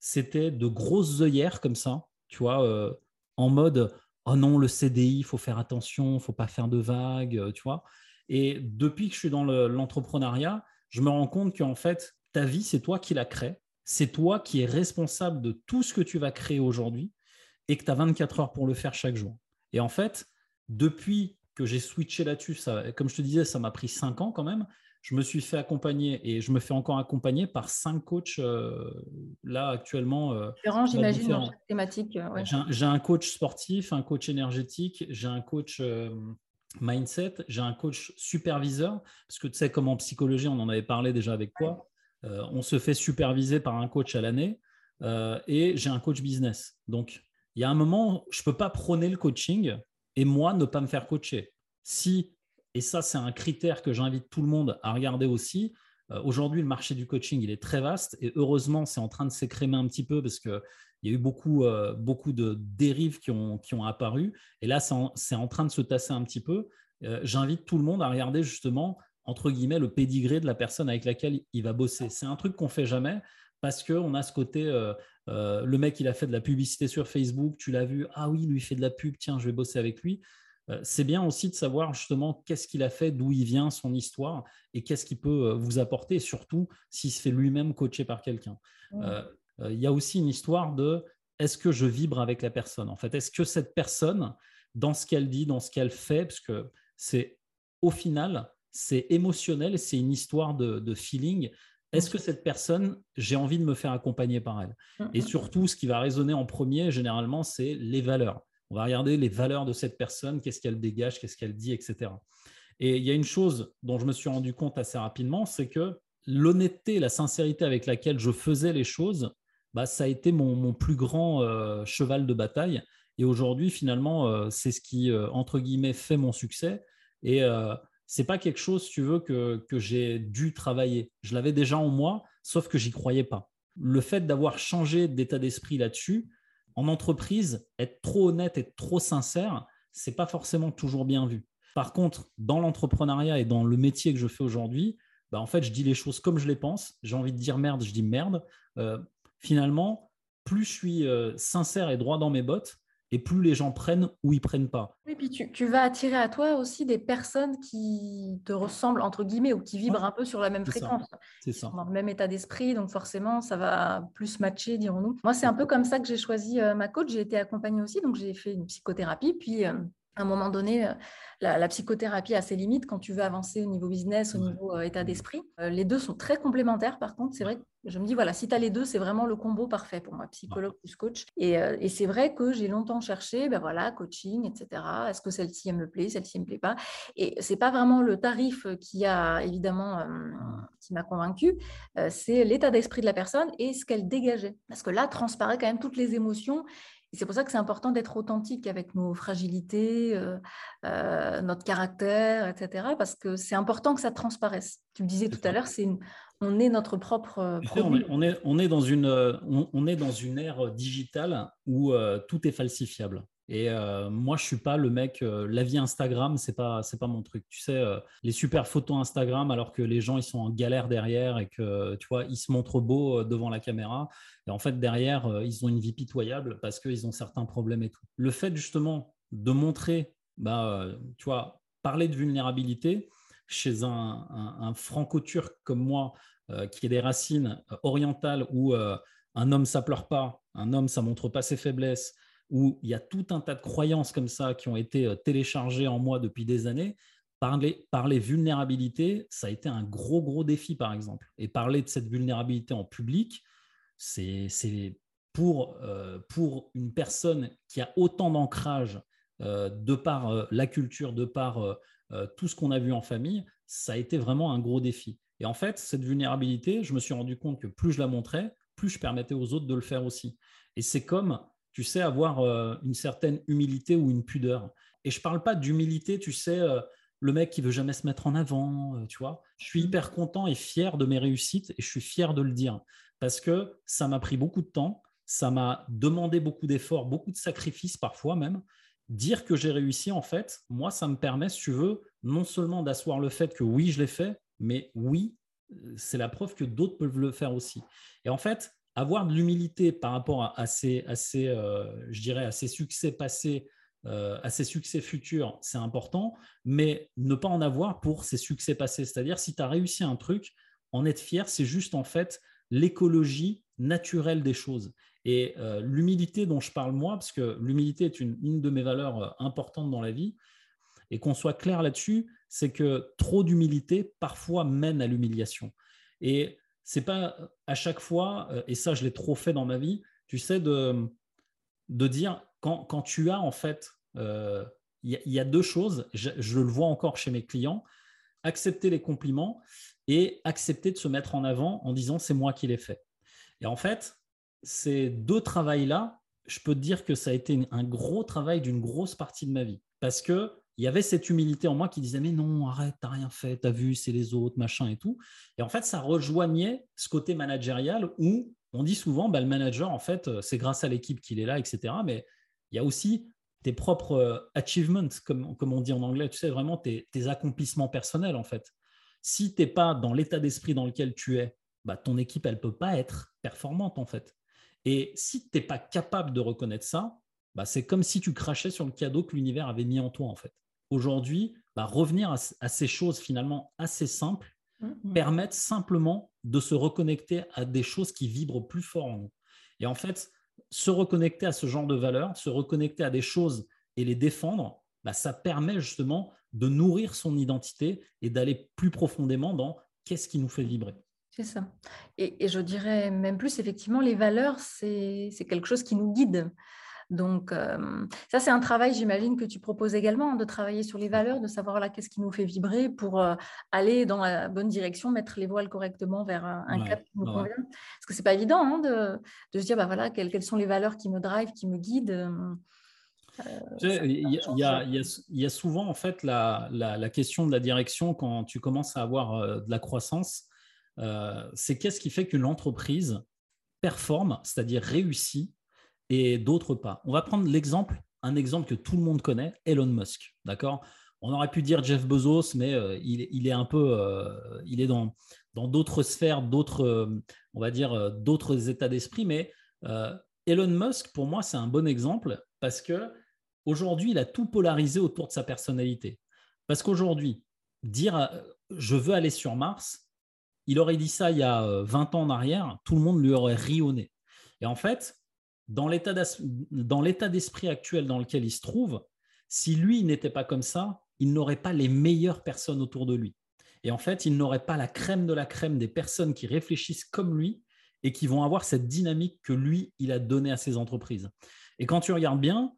C'était de grosses œillères comme ça, tu vois, en mode oh non, le CDI, il faut faire attention, faut pas faire de vagues, tu vois. Et depuis que je suis dans l'entrepreneuriat, je me rends compte qu'en fait, ta vie, c'est toi qui la crée. C'est toi qui es responsable de tout ce que tu vas créer aujourd'hui et que tu as 24 heures pour le faire chaque jour. Et en fait, depuis que j'ai switché là-dessus, comme je te disais, ça m'a pris 5 ans quand même. Je me suis fait accompagner et je me fais encore accompagner par cinq coachs euh, là actuellement. Euh, différents, j'imagine, dans chaque thématique. Euh, j'ai un coach sportif, un coach énergétique, j'ai un coach mindset, j'ai un coach superviseur, parce que tu sais, comme en psychologie, on en avait parlé déjà avec toi, euh, on se fait superviser par un coach à l'année, euh, et j'ai un coach business. Donc, il y a un moment, je ne peux pas prôner le coaching et moi ne pas me faire coacher. Si, et ça c'est un critère que j'invite tout le monde à regarder aussi, euh, aujourd'hui le marché du coaching il est très vaste et heureusement c'est en train de s'écrémer un petit peu parce que il y a eu beaucoup, euh, beaucoup de dérives qui ont, qui ont apparu. Et là, c'est en, train de se tasser un petit peu. Euh, j'invite tout le monde à regarder justement, entre guillemets, le pédigré de la personne avec laquelle il va bosser. C'est un truc qu'on fait jamais parce qu'on a ce côté, le mec, il a fait de la publicité sur Facebook, tu l'as vu, ah oui, lui, il fait de la pub, tiens, je vais bosser avec lui. c'est bien aussi de savoir justement qu'est-ce qu'il a fait, d'où il vient, son histoire, et qu'est-ce qu'il peut vous apporter, surtout s'il se fait lui-même coacher par quelqu'un. Euh, il y a aussi une histoire de est-ce que je vibre avec la personne En fait, est-ce que cette personne, dans ce qu'elle dit, dans ce qu'elle fait, parce que c'est au final, c'est émotionnel, c'est une histoire de, feeling. Est-ce que cette personne, j'ai envie de me faire accompagner par elle? Et surtout, ce qui va résonner en premier, généralement, c'est les valeurs. On va regarder les valeurs de cette personne, qu'est-ce qu'elle dégage, qu'est-ce qu'elle dit, etc. Et il y a une chose dont je me suis rendu compte assez rapidement, c'est que l'honnêteté, la sincérité avec laquelle je faisais les choses bah, ça a été mon, plus grand euh, cheval de bataille. Et aujourd'hui, finalement, euh, c'est ce qui, euh, entre guillemets, fait mon succès. Et c'est pas quelque chose, tu veux, que, que j'ai dû travailler. Je l'avais déjà en moi, sauf que j'y croyais pas. Le fait d'avoir changé d'état d'esprit là-dessus, en entreprise, être trop honnête, être trop sincère, c'est pas forcément toujours bien vu. Par contre, dans l'entrepreneuriat et dans le métier que je fais aujourd'hui, bah en fait, je dis les choses comme je les pense. J'ai envie de dire merde, je dis merde finalement, plus je suis euh, sincère et droit dans mes bottes, et plus les gens prennent ou ils prennent pas. Oui, puis tu, vas attirer à toi aussi des personnes qui te ressemblent, entre guillemets, ou qui vibrent un peu sur la même fréquence. C'est ça. Dans le même état d'esprit, donc forcément, ça va plus matcher, dirons-nous. Moi, c'est un peu comme ça que j'ai choisi euh, ma coach. J'ai été accompagnée aussi, donc j'ai fait une psychothérapie, puis euh, à un moment donné, euh, la, psychothérapie a ses limites quand tu veux avancer au niveau business, au niveau euh, état d'esprit. Euh, les deux sont très complémentaires, par contre. C'est vrai que je me dis, voilà, si tu as les deux, c'est vraiment le combo parfait pour moi, psychologue plus coach. Et, c'est vrai que j'ai longtemps cherché, ben voilà, coaching, etc. Est-ce que celle-ci, elle me plaît, celle-ci, elle me plaît pas? Et c'est pas vraiment le tarif qui a, évidemment, qui m'a convaincu, c'est l'état d'esprit de la personne et ce qu'elle dégageait. Parce que là, transparaît quand même toutes les émotions et c'est pour ça que c'est important d'être authentique avec nos fragilités, euh, euh, notre caractère, etc. Parce que c'est important que ça transparaisse. Tu le disais tout à l'heure, c'est on est notre propre. Euh, on, est, on, est, dans une, on, est dans une ère digitale où tout est falsifiable. Et euh, moi, je suis pas le mec. Euh, la vie Instagram, c'est pas, c'est pas mon truc. Tu sais, euh, les super photos Instagram, alors que les gens ils sont en galère derrière et que tu vois, ils se montrent beaux devant la caméra. Et en fait, derrière, ils ont une vie pitoyable parce qu'ils ont certains problèmes et tout. Le fait justement de montrer, bah, tu vois, parler de vulnérabilité chez un, un, franco-turc comme moi, qui a des racines orientales où un homme ça pleure pas, un homme ça montre pas ses faiblesses où il y a tout un tas de croyances comme ça qui ont été euh, téléchargées en moi depuis des années. Parler, parler vulnérabilité, ça a été un gros, gros défi, par exemple. Et parler de cette vulnérabilité en public, c'est pour, euh, pour une personne qui a autant d'ancrage euh, de par la culture, de par tout ce qu'on a vu en famille, ça a été vraiment un gros défi. Et en fait, cette vulnérabilité, je me suis rendu compte que plus je la montrais, plus je permettais aux autres de le faire aussi. Et c'est comme tu sais, avoir euh, une certaine humilité ou une pudeur. Et je ne parle pas d'humilité, tu sais, euh, le mec qui veut jamais se mettre en avant, euh, tu vois. Je suis mmh. hyper content et fier de mes réussites et je suis fier de le dire parce que ça m'a pris beaucoup de temps, ça m'a demandé beaucoup d'efforts, beaucoup de sacrifices parfois même. Dire que j'ai réussi, en fait, moi, ça me permet, si tu veux, non seulement d'asseoir le fait que oui, je l'ai fait, mais oui, c'est la preuve que d'autres peuvent le faire aussi. Et en fait, avoir de l'humilité par rapport à, ces, euh, je dirais, à succès passés, euh, à ces succès futurs, c'est important, mais ne pas en avoir pour ces succès passés. C'est-à-dire, si tu as réussi un truc, en être fier, c'est juste en fait l'écologie naturelle des choses. Et euh, l'humilité dont je parle moi, parce que l'humilité est une, une, de mes valeurs importantes dans la vie, et qu'on soit clair là-dessus, c'est que trop d'humilité parfois mène à l'humiliation. Et c'est pas à chaque fois, euh, et ça je l'ai trop fait dans ma vie, tu sais, de, de dire quand, quand tu as en fait, euh, il y, a deux choses, je, le vois encore chez mes clients, accepter les compliments et accepter de se mettre en avant en disant c'est moi qui l'ai fait. Et en fait, ces deux travails-là, je peux te dire que ça a été un gros travail d'une grosse partie de ma vie parce que il y avait cette humilité en moi qui disait mais non arrête t'as rien fait t'as vu c'est les autres machin et tout. Et en fait ça rejoignait ce côté managérial où on dit souvent bah, le manager en fait euh, c'est grâce à l'équipe qu'il est là etc mais il y a aussi tes propres euh, achievements comme, on dit en anglais. Tu sais vraiment tes, accomplissements personnels en fait. Si tu n'es pas dans l'état d'esprit dans lequel tu es bah, ton équipe elle peut pas être performante en fait. Et si tu n'es pas capable de reconnaître ça bah, c'est comme si tu crachais sur le cadeau que l'univers avait mis en toi en fait aujourd'hui, bah, revenir à, ces choses finalement assez simples mmh, mmh. permettent simplement de se reconnecter à des choses qui vibrent plus fort en nous. Et en fait, se reconnecter à ce genre de valeurs, se reconnecter à des choses et les défendre, bah, ça permet justement de nourrir son identité et d'aller plus profondément dans qu'est-ce qui nous fait vibrer. C'est ça. et, je dirais même plus, effectivement, les valeurs, c'est quelque chose qui nous guide. Donc, ça, c'est un travail, j'imagine, que tu proposes également, hein, de travailler sur les valeurs, de savoir là, qu'est-ce qui nous fait vibrer pour aller dans la bonne direction, mettre les voiles correctement vers un, cap qui nous convient. Parce que c'est pas évident hein, de, se dire, bah, voilà, quelles, sont les valeurs qui me drivent, qui me guident. il, y a, souvent en fait la, question de la direction quand tu commences à avoir de la croissance. c'est qu'est-ce qui fait qu'une entreprise performe, c'est-à-dire réussit et d'autres pas. On va prendre l'exemple, un exemple que tout le monde connaît, Elon Musk. D'accord? On aurait pu dire Jeff Bezos, mais euh, il, est un peu, euh, il est dans dans d'autres sphères, d'autres, euh, on va dire, d'autres états d'esprit. Mais Elon Musk, pour moi, c'est un bon exemple. Parce que aujourd'hui, il a tout polarisé autour de sa personnalité. Parce qu'aujourd'hui, dire je veux aller sur Mars, il aurait dit ça il y a 20 ans en arrière, tout le monde lui aurait rionné. Et en fait, dans l'état d'esprit actuel dans lequel il se trouve, si lui n'était pas comme ça, il n'aurait pas les meilleures personnes autour de lui. Et en fait, il n'aurait pas la crème de la crème des personnes qui réfléchissent comme lui et qui vont avoir cette dynamique que lui, il a donnée à ses entreprises. Et quand tu regardes bien,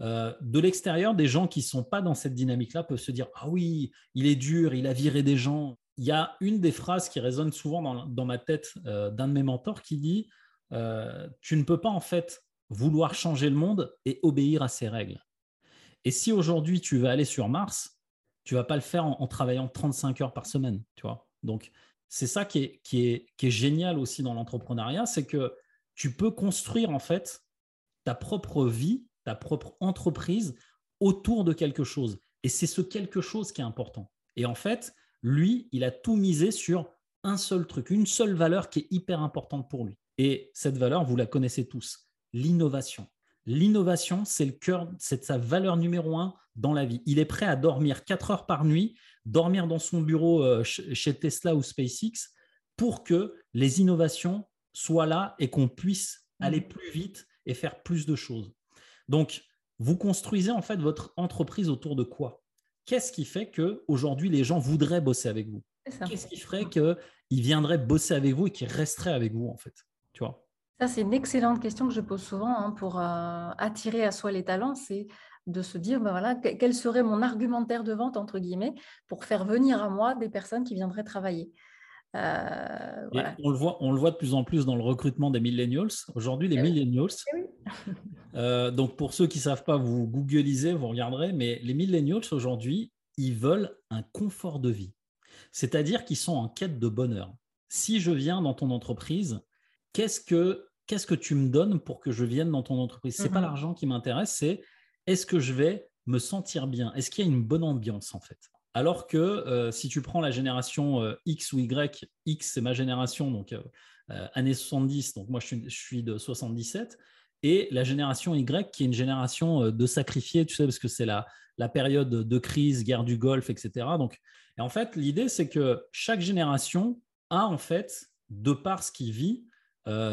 euh, de l'extérieur, des gens qui ne sont pas dans cette dynamique-là peuvent se dire Ah oui, il est dur, il a viré des gens. Il y a une des phrases qui résonne souvent dans, ma tête euh, d'un de mes mentors qui dit euh, Tu ne peux pas en fait vouloir changer le monde et obéir à ses règles. Et si aujourd'hui tu veux aller sur Mars, tu vas pas le faire en, travaillant 35 heures par semaine, tu vois. Donc c'est ça qui est, qui, est, qui est génial aussi dans l'entrepreneuriat, c'est que tu peux construire en fait ta propre vie ta propre entreprise autour de quelque chose. Et c'est ce quelque chose qui est important. Et en fait, lui, il a tout misé sur un seul truc, une seule valeur qui est hyper importante pour lui. Et cette valeur, vous la connaissez tous, l'innovation. L'innovation, c'est le cœur, c'est sa valeur numéro un dans la vie. Il est prêt à dormir 4 heures par nuit, dormir dans son bureau euh, chez Tesla ou SpaceX pour que les innovations soient là et qu'on puisse aller mmh. plus vite et faire plus de choses. Donc, vous construisez en fait votre entreprise autour de quoi? Qu'est-ce qui fait que aujourd'hui les gens voudraient bosser avec vous? Qu'est-ce qui ferait qu'ils viendraient bosser avec vous et qu'ils resteraient avec vous en fait? Tu vois? Ça, c'est une excellente question que je pose souvent hein, pour euh, attirer à soi les talents. C'est de se dire, ben voilà, quel serait mon argumentaire de vente, entre guillemets, pour faire venir à moi des personnes qui viendraient travailler. Euh, on, le voit, on le voit de plus en plus dans le recrutement des millennials. Aujourd'hui, les eh millennials, eh (laughs) euh, donc pour ceux qui ne savent pas, vous googlisez, vous regarderez, mais les millennials aujourd'hui, ils veulent un confort de vie. C'est-à-dire qu'ils sont en quête de bonheur. Si je viens dans ton entreprise, qu'est-ce que, qu'est-ce que tu me donnes pour que je vienne dans ton entreprise? Ce n'est pas mm-hmm. l'argent qui m'intéresse, c'est est-ce que je vais me sentir bien? Est-ce qu'il y a une bonne ambiance en fait? Alors que euh, si tu prends la génération euh, X ou Y, X c'est ma génération, donc euh, années 70, donc moi je suis, de 77, et la génération Y qui est une génération de sacrifiés, tu sais, parce que c'est la, la période de crise, guerre du Golfe, etc. Donc, et en fait, l'idée c'est que chaque génération a en fait, de par ce qu'il vit,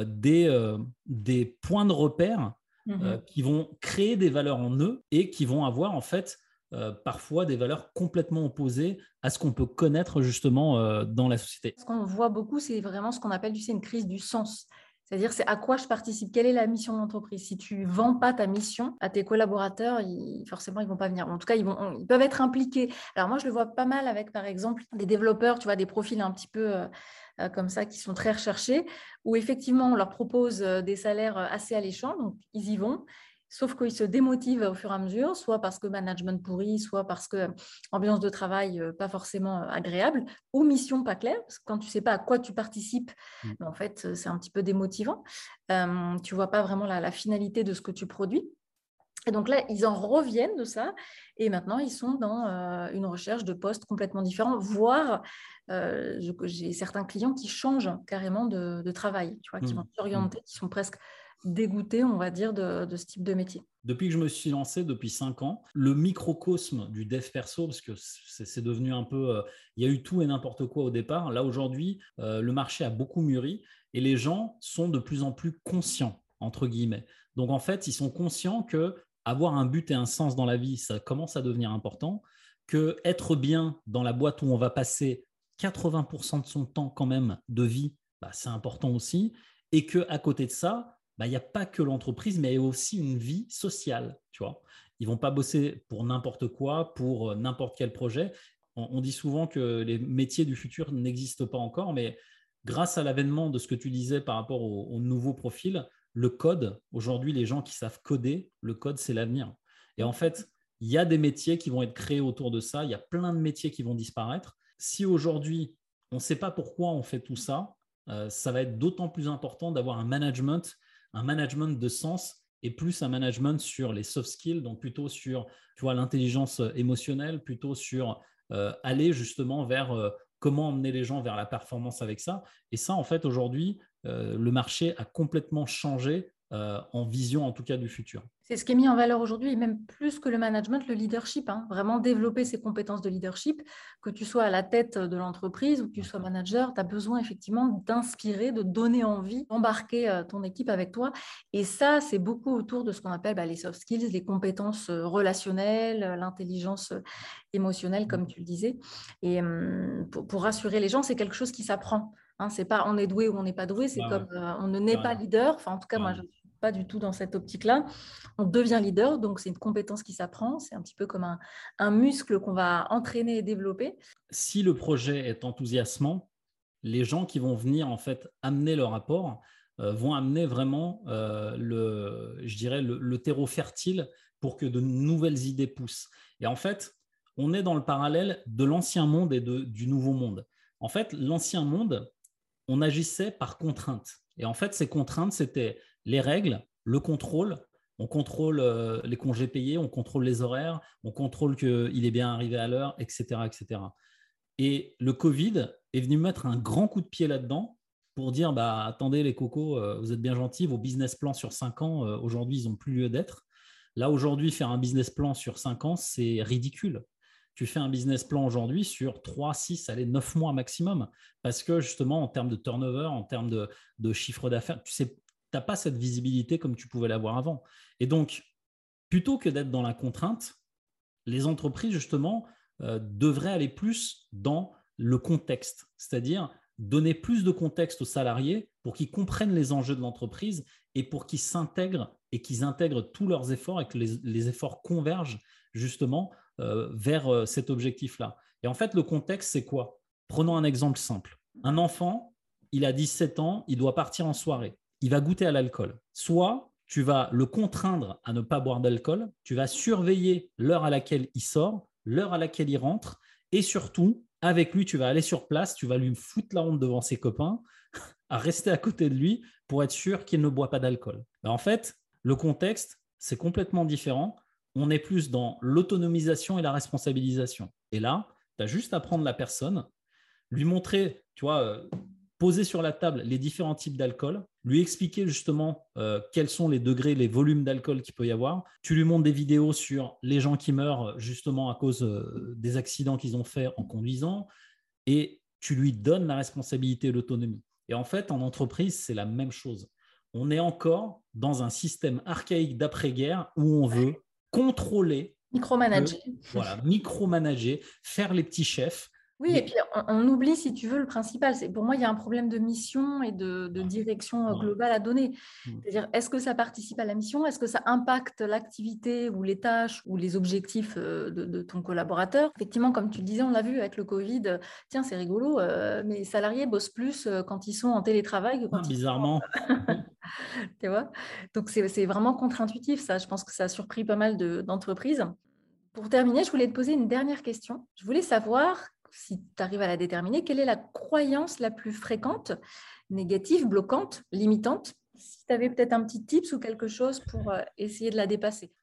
des, des points de repère mmh qui vont créer des valeurs en eux et qui vont avoir en fait euh, parfois des valeurs complètement opposées à ce qu'on peut connaître justement euh, dans la société. Ce qu'on voit beaucoup, c'est vraiment ce qu'on appelle tu sais, une crise du sens. C'est-à-dire, c'est à quoi je participe, quelle est la mission de l'entreprise? Si tu vends pas ta mission à tes collaborateurs, forcément, ils vont pas venir. En tout cas, ils, peuvent être impliqués. Alors moi, je le vois pas mal avec, par exemple, des développeurs, tu vois, des profils un petit peu euh, comme ça qui sont très recherchés, où effectivement, on leur propose des salaires assez alléchants, donc ils y vont. Sauf qu'ils se démotivent au fur et à mesure, soit parce que management pourri, soit parce que ambiance de travail euh, pas forcément euh, agréable, ou mission pas claire, parce que quand tu sais pas à quoi tu participes, mmh. ben, en fait, c'est un petit peu démotivant. Euh, tu vois pas vraiment la, finalité de ce que tu produis. Et donc là, ils en reviennent de ça, et maintenant ils sont dans une recherche de postes complètement différents, voire j'ai certains clients qui changent carrément de, travail, tu vois, qui mmh. vont s'orienter, qui sont presque dégoûté, on va dire, de, ce type de métier Depuis que je me suis lancé, depuis cinq ans, le microcosme du dev perso, parce que c'est devenu un peu... Euh, il y a eu tout et n'importe quoi au départ. Là, aujourd'hui, euh, le marché a beaucoup mûri et les gens sont de plus en plus conscients, entre guillemets. Donc, en fait, ils sont conscients que avoir un but et un sens dans la vie, ça commence à devenir important, que être bien dans la boîte où on va passer 80% de son temps quand même de vie, bah, c'est important aussi, et que à côté de ça, bah, il n'y a pas que l'entreprise, mais il y a aussi une vie sociale. Tu vois, ils vont pas bosser pour n'importe quoi, pour euh, n'importe quel projet. On, dit souvent que les métiers du futur n'existent pas encore, mais grâce à l'avènement de ce que tu disais par rapport au, au nouveau profil, le code, aujourd'hui, les gens qui savent coder, le code, c'est l'avenir. Et en fait, il y a des métiers qui vont être créés autour de ça. Il y a plein de métiers qui vont disparaître. Si aujourd'hui, on ne sait pas pourquoi on fait tout ça, euh, ça va être d'autant plus important d'avoir un management un management de sens et plus un management sur les soft skills, donc plutôt sur l'intelligence émotionnelle, plutôt sur euh, aller justement vers euh, comment emmener les gens vers la performance avec ça. Et ça, en fait, aujourd'hui, euh, le marché a complètement changé euh, en vision en tout cas du futur. C'est ce qui est mis en valeur aujourd'hui, et même plus que le management, le leadership. Hein. Vraiment développer ses compétences de leadership, que tu sois à la tête de l'entreprise ou que tu sois manager, tu as besoin effectivement d'inspirer, de donner envie, d'embarquer euh, ton équipe avec toi. Et ça, c'est beaucoup autour de ce qu'on appelle bah, les soft skills, les compétences euh, relationnelles, l'intelligence émotionnelle, comme tu le disais. Et hum, pour rassurer les gens, c'est quelque chose qui s'apprend. Hein, c'est pas on est doué ou on n'est pas doué, c'est comme euh, on ne naît pas leader. Enfin, en tout cas, moi, je du tout dans cette optique-là. On devient leader, donc c'est une compétence qui s'apprend. C'est un petit peu comme un, muscle qu'on va entraîner et développer. Si le projet est enthousiasmant, les gens qui vont venir en fait amener leur apport euh, vont amener vraiment euh, le, je dirais, le, terreau fertile pour que de nouvelles idées poussent. Et en fait, on est dans le parallèle de l'ancien monde et de, du nouveau monde. En fait, l'ancien monde, on agissait par contrainte. Et en fait, ces contraintes, c'était les règles, le contrôle. On contrôle euh, les congés payés, on contrôle les horaires, on contrôle qu'il est bien arrivé à l'heure, etc., etc. Et le Covid est venu mettre un grand coup de pied là-dedans pour dire bah, attendez, les cocos, euh, vous êtes bien gentils, vos business plans sur 5 ans, euh, aujourd'hui, ils n'ont plus lieu d'être. Là, aujourd'hui, faire un business plan sur 5 ans, c'est ridicule tu fais un business plan aujourd'hui sur 3, 6, allez, 9 mois maximum. Parce que justement, en termes de turnover, en termes de, chiffre d'affaires, tu sais, n'as pas cette visibilité comme tu pouvais l'avoir avant. Et donc, plutôt que d'être dans la contrainte, les entreprises, justement, euh, devraient aller plus dans le contexte, c'est-à-dire donner plus de contexte aux salariés pour qu'ils comprennent les enjeux de l'entreprise et pour qu'ils s'intègrent et qu'ils intègrent tous leurs efforts et que les efforts convergent justement euh, vers euh, cet objectif-là. Et en fait, le contexte, c'est quoi? Prenons un exemple simple. Un enfant, il a 17 ans, il doit partir en soirée. Il va goûter à l'alcool. Soit tu vas le contraindre à ne pas boire d'alcool, tu vas surveiller l'heure à laquelle il sort, l'heure à laquelle il rentre, et surtout, avec lui, tu vas aller sur place, tu vas lui foutre la honte devant ses copains, (laughs) à rester à côté de lui pour être sûr qu'il ne boit pas d'alcool. Ben, en fait, le contexte, c'est complètement différent on est plus dans l'autonomisation et la responsabilisation. Et là, tu as juste à prendre la personne, lui montrer, tu vois, euh, poser sur la table les différents types d'alcool, lui expliquer justement euh, quels sont les degrés, les volumes d'alcool qu'il peut y avoir. Tu lui montres des vidéos sur les gens qui meurent justement à cause euh, des accidents qu'ils ont faits en conduisant et tu lui donnes la responsabilité et l'autonomie. Et en fait, en entreprise, c'est la même chose. On est encore dans un système archaïque d'après-guerre où on veut contrôler. Micromanager. voilà, micromanager, faire les petits chefs. Oui, et puis on, oublie, si tu veux, le principal. C'est Pour moi, il y a un problème de mission et de, direction euh, globale à donner. C'est-à-dire, est-ce que ça participe à la mission? Est-ce que ça impacte l'activité ou les tâches ou les objectifs euh, de, ton collaborateur? Effectivement, comme tu le disais, on l'a vu avec le Covid. Tiens, c'est rigolo, euh, mes salariés bossent plus quand ils sont en télétravail que quand ah, Bizarrement. (laughs) tu vois? Donc, c'est vraiment contre-intuitif, ça. Je pense que ça a surpris pas mal d'entreprises. Pour terminer, je voulais te poser une dernière question. Je voulais savoir si tu arrives à la déterminer, quelle est la croyance la plus fréquente, négative, bloquante, limitante? Si tu avais peut-être un petit tips ou quelque chose pour euh, essayer de la dépasser.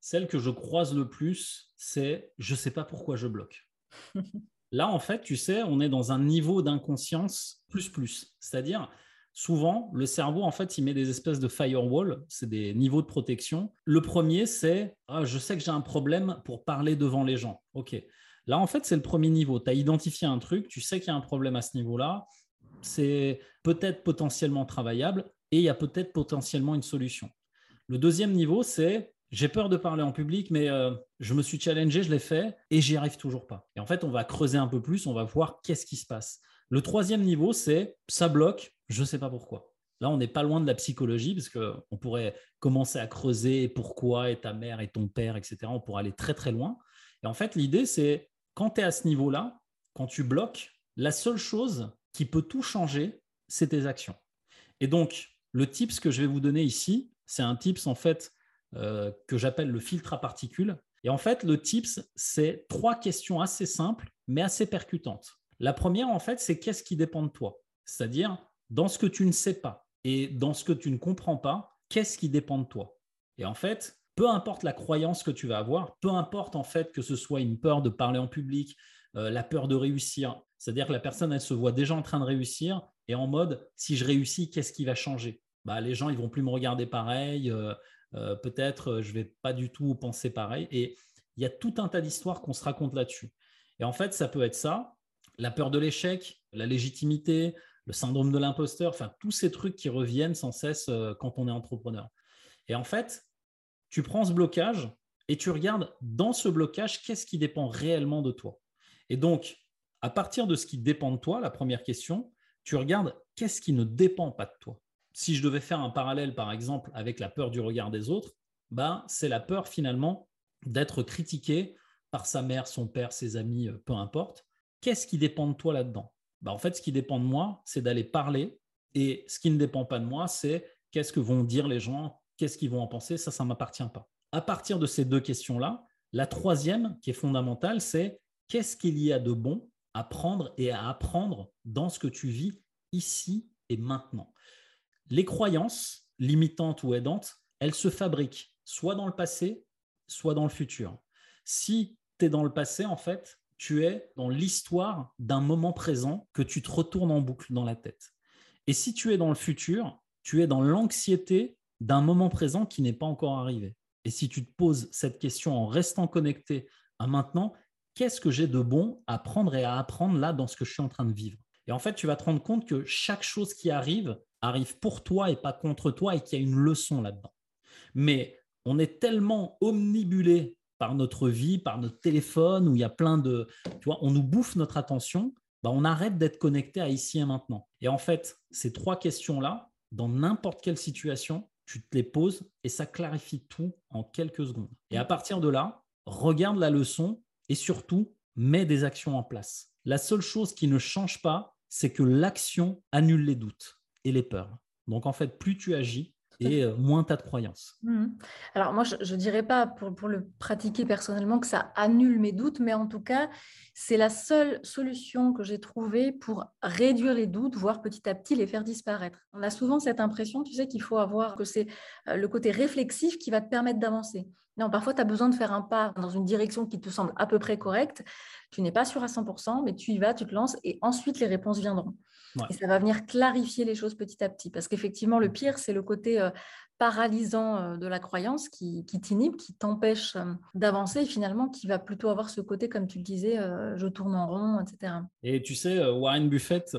Celle que je croise le plus, c'est je ne sais pas pourquoi je bloque. (laughs) Là, en fait, tu sais, on est dans un niveau d'inconscience plus plus. C'est-à-dire, souvent, le cerveau, en fait, il met des espèces de firewall, c'est des niveaux de protection. Le premier, c'est ah, je sais que j'ai un problème pour parler devant les gens. OK. Là, en fait, c'est le premier niveau. Tu as identifié un truc, tu sais qu'il y a un problème à ce niveau-là, c'est peut-être potentiellement travaillable et il y a peut-être potentiellement une solution. Le deuxième niveau, c'est j'ai peur de parler en public, mais euh, je me suis challengé, je l'ai fait et j'y arrive toujours pas. Et en fait, on va creuser un peu plus, on va voir qu'est-ce qui se passe. Le troisième niveau, c'est ça bloque, je ne sais pas pourquoi. Là, on n'est pas loin de la psychologie parce qu'on pourrait commencer à creuser pourquoi et ta mère et ton père, etc. On pourrait aller très très loin. Et en fait, l'idée, c'est quand tu es à ce niveau-là, quand tu bloques, la seule chose qui peut tout changer, c'est tes actions. Et donc, le tips que je vais vous donner ici, c'est un tips en fait euh, que j'appelle le filtre à particules. Et en fait, le tips, c'est trois questions assez simples, mais assez percutantes. La première, en fait, c'est qu'est-ce qui dépend de toi? C'est-à-dire, dans ce que tu ne sais pas et dans ce que tu ne comprends pas, qu'est-ce qui dépend de toi? Et en fait, peu importe la croyance que tu vas avoir, peu importe en fait que ce soit une peur de parler en public, euh, la peur de réussir, c'est-à-dire que la personne, elle se voit déjà en train de réussir et en mode, si je réussis, qu'est-ce qui va changer? Bah, les gens ils vont plus me regarder pareil, peut-être je vais pas du tout penser pareil. Et il y a tout un tas d'histoires qu'on se raconte là-dessus. Et en fait, ça peut être ça, la peur de l'échec, la légitimité, le syndrome de l'imposteur, enfin tous ces trucs qui reviennent sans cesse euh, quand on est entrepreneur. Et en fait, tu prends ce blocage et tu regardes dans ce blocage qu'est-ce qui dépend réellement de toi. Et donc, à partir de ce qui dépend de toi, la première question, tu regardes qu'est-ce qui ne dépend pas de toi. Si je devais faire un parallèle, par exemple, avec la peur du regard des autres, ben, c'est la peur finalement d'être critiqué par sa mère, son père, ses amis, euh, peu importe. Qu'est-ce qui dépend de toi là-dedans? Bah, En fait, ce qui dépend de moi, c'est d'aller parler. Et ce qui ne dépend pas de moi, c'est qu'est-ce que vont dire les gens, qu'est-ce qu'ils vont en penser? Ça, ça ne m'appartient pas. À partir de ces deux questions-là, la troisième, qui est fondamentale, c'est qu'est-ce qu'il y a de bon à prendre et à apprendre dans ce que tu vis ici et maintenant? Les croyances limitantes ou aidantes, elles se fabriquent soit dans le passé, soit dans le futur. Si tu es dans le passé, en fait, tu es dans l'histoire d'un moment présent que tu te retournes en boucle dans la tête. Et si tu es dans le futur, tu es dans l'anxiété d'un moment présent qui n'est pas encore arrivé. Et si tu te poses cette question en restant connecté à maintenant, qu'est-ce que j'ai de bon à prendre et à apprendre là dans ce que je suis en train de vivre? Et en fait, tu vas te rendre compte que chaque chose qui arrive arrive pour toi et pas contre toi et qu'il y a une leçon là-dedans. Mais on est tellement omnibulé par notre vie, par notre téléphone, où il y a plein de... Tu vois, on nous bouffe notre attention, bah, on arrête d'être connecté à ici et maintenant. Et en fait, ces trois questions-là, dans n'importe quelle situation, tu te les poses et ça clarifie tout en quelques secondes. Et à partir de là, regarde la leçon et surtout, mets des actions en place. La seule chose qui ne change pas, c'est que l'action annule les doutes et les peurs. Donc en fait, plus tu agis, et euh, moins tu as de croyances. Mmh. Alors moi, je ne dirais pas pour, pour, le pratiquer personnellement que ça annule mes doutes, mais en tout cas, c'est la seule solution que j'ai trouvée pour réduire les doutes, voire petit à petit les faire disparaître. On a souvent cette impression, tu sais, qu'il faut avoir, que c'est euh, le côté réflexif qui va te permettre d'avancer. Non, parfois, tu as besoin de faire un pas dans une direction qui te semble à peu près correcte. Tu n'es pas sûr à 100%, mais tu y vas, tu te lances et ensuite les réponses viendront. Et ça va venir clarifier les choses petit à petit. Parce qu'effectivement, le pire, c'est le côté euh, paralysant euh, de la croyance qui, t'inhibe, qui t'empêche euh, d'avancer et finalement qui va plutôt avoir ce côté, comme tu le disais, je tourne en rond, etc. Et tu sais, Warren Buffett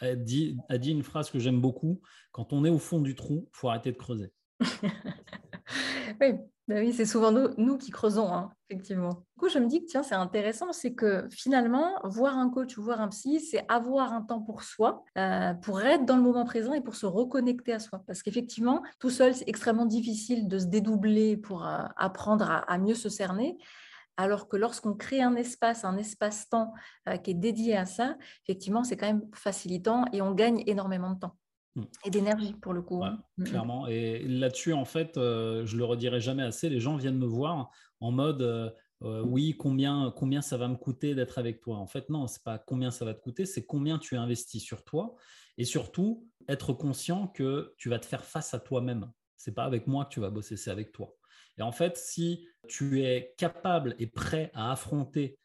a, dit, a dit une phrase que j'aime beaucoup, quand on est au fond du trou, il faut arrêter de creuser. (laughs) oui, ben oui, c'est souvent nous, qui creusons, hein, effectivement. Du coup, je me dis que tiens, c'est intéressant, c'est que finalement, voir un coach ou voir un psy, c'est avoir un temps pour soi, euh, pour être dans le moment présent et pour se reconnecter à soi. Parce qu'effectivement, tout seul, c'est extrêmement difficile de se dédoubler pour euh, apprendre à, mieux se cerner. Alors que lorsqu'on crée un espace, un espace-temps euh, qui est dédié à ça, effectivement, c'est quand même facilitant et on gagne énormément de temps. Mm. Et d'énergie pour le coup. Mm, mm. clairement. Et là-dessus, en fait, euh, je le redirai jamais assez. Les gens viennent me voir en mode euh, euh, oui, combien, combien ça va me coûter d'être avec toi? En fait, non, c'est pas combien ça va te coûter, c'est combien tu investis sur toi. Et surtout, être conscient que tu vas te faire face à toi-même. C'est pas avec moi que tu vas bosser, c'est avec toi. Et en fait, si tu es capable et prêt à affronter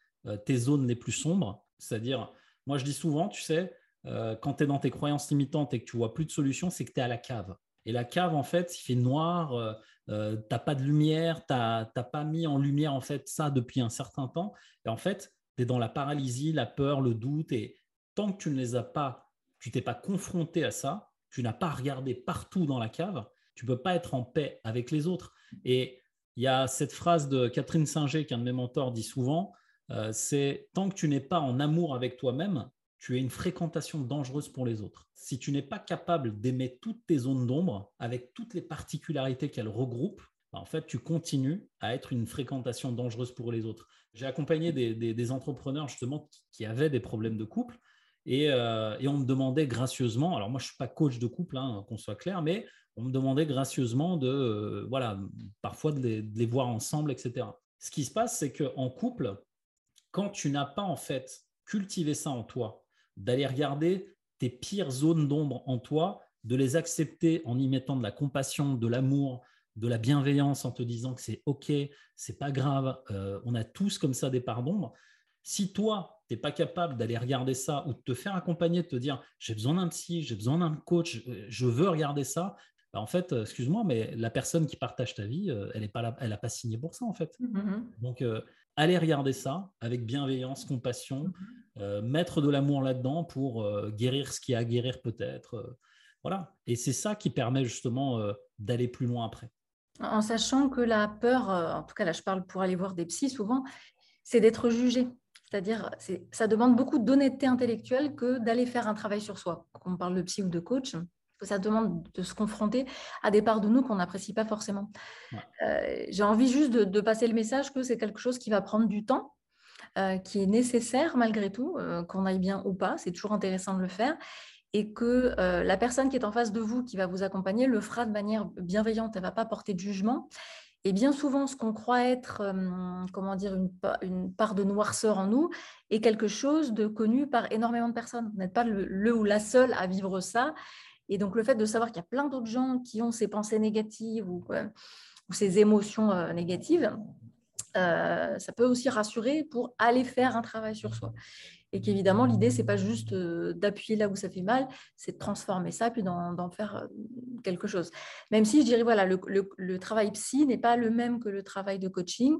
tes zones les plus sombres, c'est-à-dire, moi je dis souvent, tu sais, euh, quand tu es dans tes croyances limitantes et que tu vois plus de solution, c'est que tu es à la cave. Et la cave, en fait, il fait noir, euh, euh tu n'as pas de lumière, tu n'as pas mis en lumière en fait ça depuis un certain temps. Et en fait, tu es dans la paralysie, la peur, le doute. Et tant que tu ne les as pas, tu t'es pas confronté à ça, tu n'as pas regardé partout dans la cave, tu peux pas être en paix avec les autres. Et il y a cette phrase de Catherine Singer qu'un de mes mentors dit souvent, euh, c'est tant que tu n'es pas en amour avec toi-même, tu es une fréquentation dangereuse pour les autres. Si tu n'es pas capable d'aimer toutes tes zones d'ombre avec toutes les particularités qu'elles regroupent, bah, en fait, tu continues à être une fréquentation dangereuse pour les autres. J'ai accompagné des, entrepreneurs justement qui, avaient des problèmes de couple euh, et, on me demandait gracieusement, alors moi je ne suis pas coach de couple, hein, qu'on soit clair, mais on me demandait gracieusement de, euh, voilà, parfois de les, voir ensemble, etc. Ce qui se passe, c'est qu'en couple, quand tu n'as pas en fait cultivé ça en toi, d'aller regarder tes pires zones d'ombre en toi, de les accepter en y mettant de la compassion, de l'amour, de la bienveillance, en te disant que c'est OK, c'est pas grave, euh, on a tous comme ça des parts d'ombre. Si toi, tu n'es pas capable d'aller regarder ça ou de te faire accompagner, de te dire j'ai besoin d'un psy, j'ai besoin d'un coach, je veux regarder ça, bah, en fait, excuse-moi, mais la personne qui partage ta vie, elle n'a pas, elle pas signé pour ça, en fait. Mmh Donc, allez regarder ça avec bienveillance, compassion, mmh mettre de l'amour là-dedans pour guérir ce qui a à guérir peut-être. voilà. Et c'est ça qui permet justement d'aller plus loin après. En sachant que la peur, en tout cas là je parle pour aller voir des psys souvent, c'est d'être jugé. C'est-à-dire, ça demande beaucoup d'honnêteté intellectuelle que d'aller faire un travail sur soi. Quand on parle de psy ou de coach, ça demande de se confronter à des parts de nous qu'on n'apprécie pas forcément. Euh, j'ai envie juste de, passer le message que c'est quelque chose qui va prendre du temps, euh, qui est nécessaire malgré tout, euh, qu'on aille bien ou pas, c'est toujours intéressant de le faire, et que la personne qui est en face de vous, qui va vous accompagner, le fera de manière bienveillante, elle ne va pas porter de jugement. Et bien souvent, ce qu'on croit être, comment dire, une, une, part de noirceur en nous est quelque chose de connu par énormément de personnes. Vous n'êtes pas le, ou la seule à vivre ça. Et donc, le fait de savoir qu'il y a plein d'autres gens qui ont ces pensées négatives ou, ces émotions euh, négatives, euh, ça peut aussi rassurer pour aller faire un travail sur soi. Et qu'évidemment, l'idée, c'est pas juste euh, d'appuyer là où ça fait mal, c'est de transformer ça puis d'en faire quelque chose. Même si je dirais, voilà, le travail psy n'est pas le même que le travail de coaching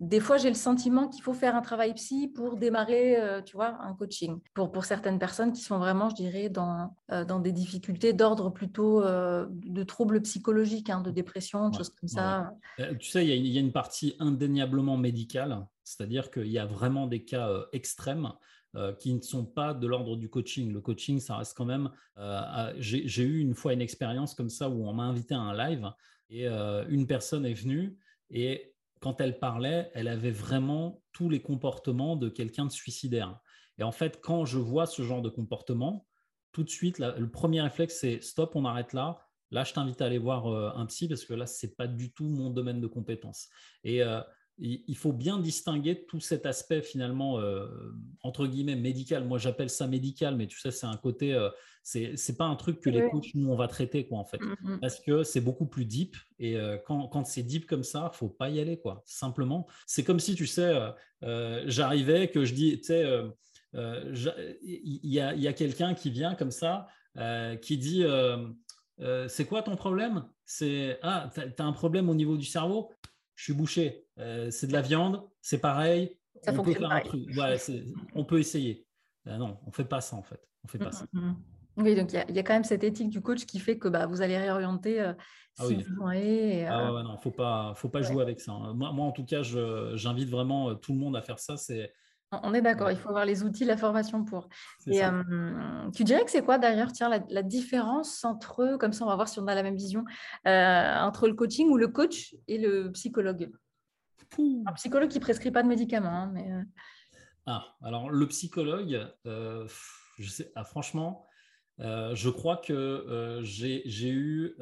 des fois, j'ai le sentiment qu'il faut faire un travail psy pour démarrer, euh, tu vois, un coaching. Pour, pour certaines personnes qui sont vraiment, je dirais, dans, euh, dans des difficultés d'ordre plutôt euh, de troubles psychologiques, hein, de dépression, de choses comme ça. tu sais, il y, a une partie indéniablement médicale, c'est-à-dire qu'il y a vraiment des cas extrêmes. qui ne sont pas de l'ordre du coaching. Le coaching, ça reste quand même. J'ai eu une fois une expérience comme ça où on m'a invité à un live et une personne est venue et quand elle parlait, elle avait vraiment tous les comportements de quelqu'un de suicidaire. Et en fait, quand je vois ce genre de comportement, tout de suite, le premier réflexe, c'est stop, on arrête là. Là, je t'invite à aller voir euh, un psy parce que là, ce n'est pas du tout mon domaine de compétence. Et euh, il faut bien distinguer tout cet aspect finalement euh, entre guillemets médical. Moi, j'appelle ça médical, mais tu sais, c'est un côté, c'est c'est pas un truc que les coachs nous on va traiter quoi en fait, mmh, mmh. parce que c'est beaucoup plus deep et euh, quand, quand c'est deep comme ça, faut pas y aller quoi. Simplement, c'est comme si tu sais, j'arrivais que je dis, tu sais, il y a, y a quelqu'un qui vient comme ça, qui dit. c'est quoi ton problème? C'est ah, tu as, un problème au niveau du cerveau? Je suis bouché, c'est de la viande, c'est pareil, on peut faire un truc. on peut essayer. Ben non, on ne fait pas ça en fait. On fait pas mm, ça. Mm, mm. Oui, donc il y, a quand même cette éthique du coach qui fait que bah, vous allez réorienter euh, ah si vous voulez. Ah euh, non, faut pas, faut pas jouer avec ça. Hein. Moi, en tout cas, j'invite vraiment tout le monde à faire ça. C'est on est d'accord, il faut avoir les outils, la formation pour. Et tu dirais que c'est quoi d'ailleurs, tiens, la, différence entre, comme ça on va voir si on a la même vision, entre le coaching ou le coach et le psychologue Un psychologue qui prescrit pas de médicaments, hein, mais. Ah, alors le psychologue, je sais, ah, franchement, je crois que j'ai eu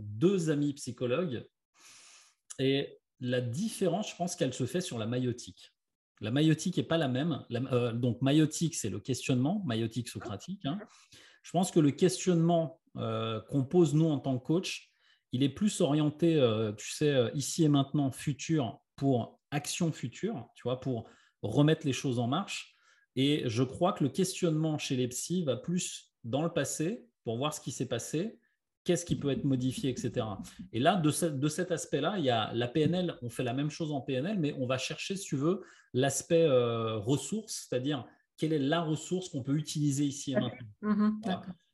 deux amis psychologues et la différence, je pense qu'elle se fait sur la maïotique. La maïotique n'est pas la même. Euh, donc, maïotique, c'est le questionnement, maïotique socratique. Hein. Je pense que le questionnement euh, qu'on pose nous en tant que coach, il est plus orienté, euh, tu sais, ici et maintenant, futur pour action future, tu vois, pour remettre les choses en marche. Et je crois que le questionnement chez les psys va plus dans le passé pour voir ce qui s'est passé qu'est-ce qui peut être modifié, etc. Et là, de, cet aspect-là, il y a la PNL, on fait la même chose en PNL, mais on va chercher, si tu veux, l'aspect euh, ressource, c'est-à-dire quelle est la ressource qu'on peut utiliser ici et maintenant. Mmh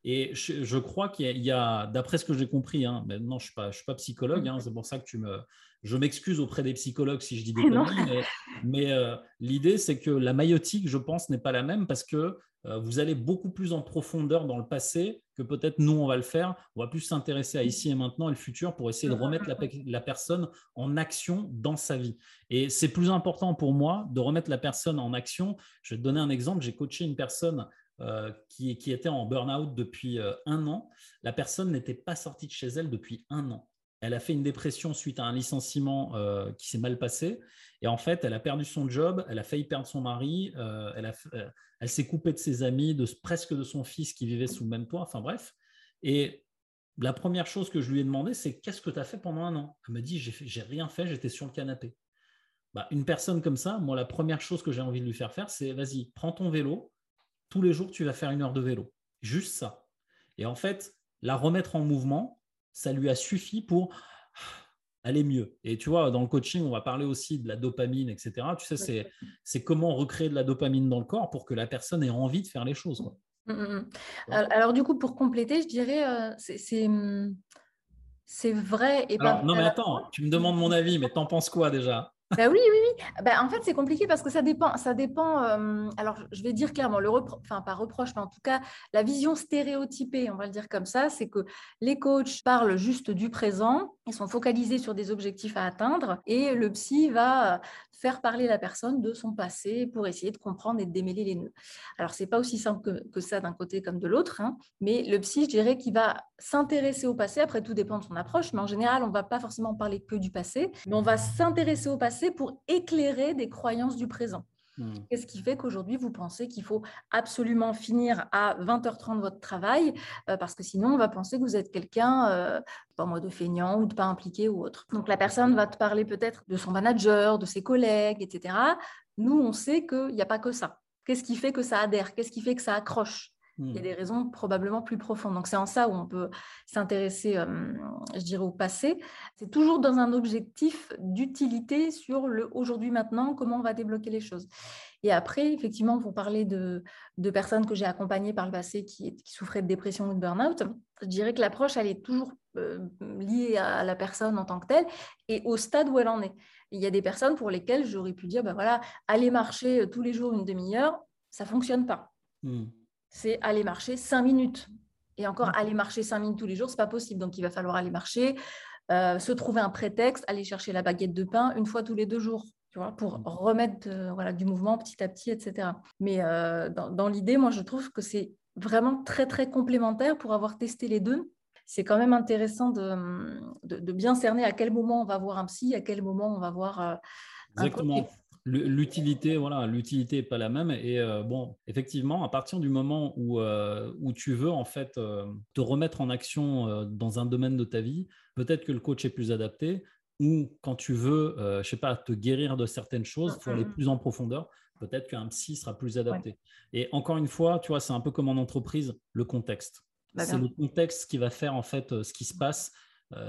et je, crois qu'il y a, d'après ce que j'ai compris, hein, maintenant je ne suis, pas, suis pas psychologue, hein, c'est pour ça que tu me, je m'excuse auprès des psychologues si je dis des (laughs) conneries, mais, euh, l'idée c'est que la maïotique, je pense, n'est pas la même parce que vous allez beaucoup plus en profondeur dans le passé que peut-être nous, on va le faire. On va plus s'intéresser à ici et maintenant et le futur pour essayer de remettre la, personne en action dans sa vie. Et c'est plus important pour moi de remettre la personne en action. Je vais te donner un exemple. J'ai coaché une personne euh, qui, était en burn-out depuis euh, un an. La personne n'était pas sortie de chez elle depuis un an. Elle a fait une dépression suite à un licenciement qui s'est mal passé. Et en fait, elle a perdu son job, elle a failli perdre son mari, elle a, elle s'est coupée de ses amis, de presque de son fils qui vivait sous le même toit, enfin bref. Et la première chose que je lui ai demandé, c'est qu'est-ce que tu as fait pendant un an? Elle me dit, j'ai rien fait, j'étais sur le canapé. bah, une personne comme ça, moi, la première chose que j'ai envie de lui faire faire, c'est vas-y, prends ton vélo. Tous les jours, tu vas faire une heure de vélo. Juste ça. Et en fait, la remettre en mouvement, ça lui a suffi pour aller mieux. Et tu vois, dans le coaching, on va parler aussi de la dopamine, etc. Tu sais, c'est comment recréer de la dopamine dans le corps pour que la personne ait envie de faire les choses. Mmh, mmh, mmh. Alors, du coup, pour compléter, je dirais, euh, c'est vrai. Et non, mais attends, tu me demandes mon avis, mais t'en penses quoi déjà? Bah oui, oui, oui. Bah, en fait, c'est compliqué parce que ça dépend. Ça dépend euh, alors, je vais dire clairement, le enfin, pas reproche, mais en tout cas, la vision stéréotypée, on va le dire comme ça, c'est que les coachs parlent juste du présent, ils sont focalisés sur des objectifs à atteindre et le psy va faire parler la personne de son passé pour essayer de comprendre et de démêler les nœuds. Alors, c'est pas aussi simple que, ça d'un côté comme de l'autre, hein, mais le psy, je dirais qu'il va s'intéresser au passé. Après, tout dépend de son approche, mais en général, on va pas forcément parler que du passé, mais on va s'intéresser au passé pour éclairer des croyances du présent. Hmm. Qu'est-ce qui fait qu'aujourd'hui, vous pensez qu'il faut absolument finir à 20h30 votre travail euh, parce que sinon, on va penser que vous êtes quelqu'un, euh, pas moi, de feignant ou de pas impliqué ou autre. Donc, la personne va te parler peut-être de son manager, de ses collègues, etc. Nous, on sait qu'il n'y a pas que ça. Qu'est-ce qui fait que ça adhère? Qu'est-ce qui fait que ça accroche? Il y a hmm. des raisons probablement plus profondes. Donc, c'est en ça où on peut s'intéresser, euh, je dirais, au passé. C'est toujours dans un objectif d'utilité sur le aujourd'hui, maintenant, comment on va débloquer les choses. Et après, effectivement, vous parlez de, de personnes que j'ai accompagnées par le passé qui, qui, souffraient de dépression ou de burn-out. Je dirais que l'approche, elle est toujours euh, liée à la personne en tant que telle et au stade où elle en est. Il y a des personnes pour lesquelles j'aurais pu dire, ben voilà, aller marcher tous les jours une demi-heure, ça ne fonctionne pas. Hmm c'est aller marcher cinq minutes. Et encore, aller marcher cinq minutes tous les jours, ce n'est pas possible. Donc, il va falloir aller marcher, euh, se trouver un prétexte, aller chercher la baguette de pain une fois tous les deux jours, tu vois, pour mmh. remettre euh, voilà, du mouvement petit à petit, etc. Mais euh, dans, l'idée, moi, je trouve que c'est vraiment très, très complémentaire pour avoir testé les deux. C'est quand même intéressant de, de, bien cerner à quel moment on va voir un psy, à quel moment on va voir un Exactement. L'utilité, voilà, l'utilité n'est pas la même. Et euh, bon, effectivement, à partir du moment où, euh, où tu veux en fait euh, te remettre en action dans un domaine de ta vie, peut-être que le coach est plus adapté. Ou quand tu veux, je sais pas, te guérir de certaines choses, faut aller plus en profondeur. Peut-être qu'un psy sera plus adapté. Et encore une fois, tu vois, c'est un peu comme en entreprise, le contexte. Bah, c'est le contexte qui va faire en fait ce qui se passe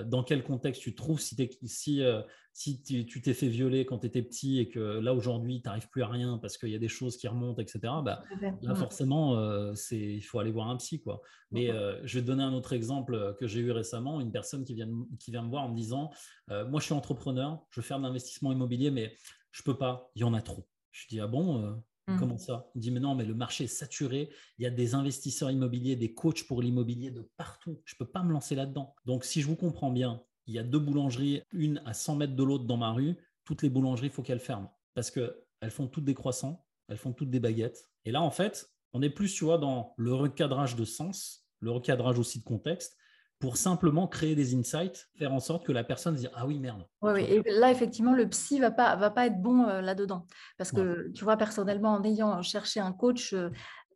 dans quel contexte tu te trouves, si, si, euh, si tu t'es fait violer quand tu étais petit et que là aujourd'hui tu n'arrives plus à rien parce qu'il y a des choses qui remontent, etc., bah, là forcément euh, il faut aller voir un psy. Quoi. Mais je vais te donner un autre exemple que j'ai eu récemment, une personne qui vient, qui vient me voir en me disant, moi je suis entrepreneur, je veux faire de l'investissement immobilier, mais je peux pas, il y en a trop. Je dis, ah bon. Comment ça? On dit, mais non, mais le marché est saturé. Il y a des investisseurs immobiliers, des coachs pour l'immobilier de partout. Je ne peux pas me lancer là-dedans. Donc, si je vous comprends bien, il y a deux boulangeries, une à 100 mètres de l'autre dans ma rue. Toutes les boulangeries, il faut qu'elles ferment parce qu'elles font toutes des croissants, elles font toutes des baguettes. Et là, en fait, on est plus, tu vois, dans le recadrage de sens, le recadrage aussi de contexte pour simplement créer des insights, faire en sorte que la personne se dise ah oui merde. Oui, oui. Et là effectivement le psy va pas va pas être bon euh, là-dedans parce que tu vois personnellement en ayant cherché un coach euh,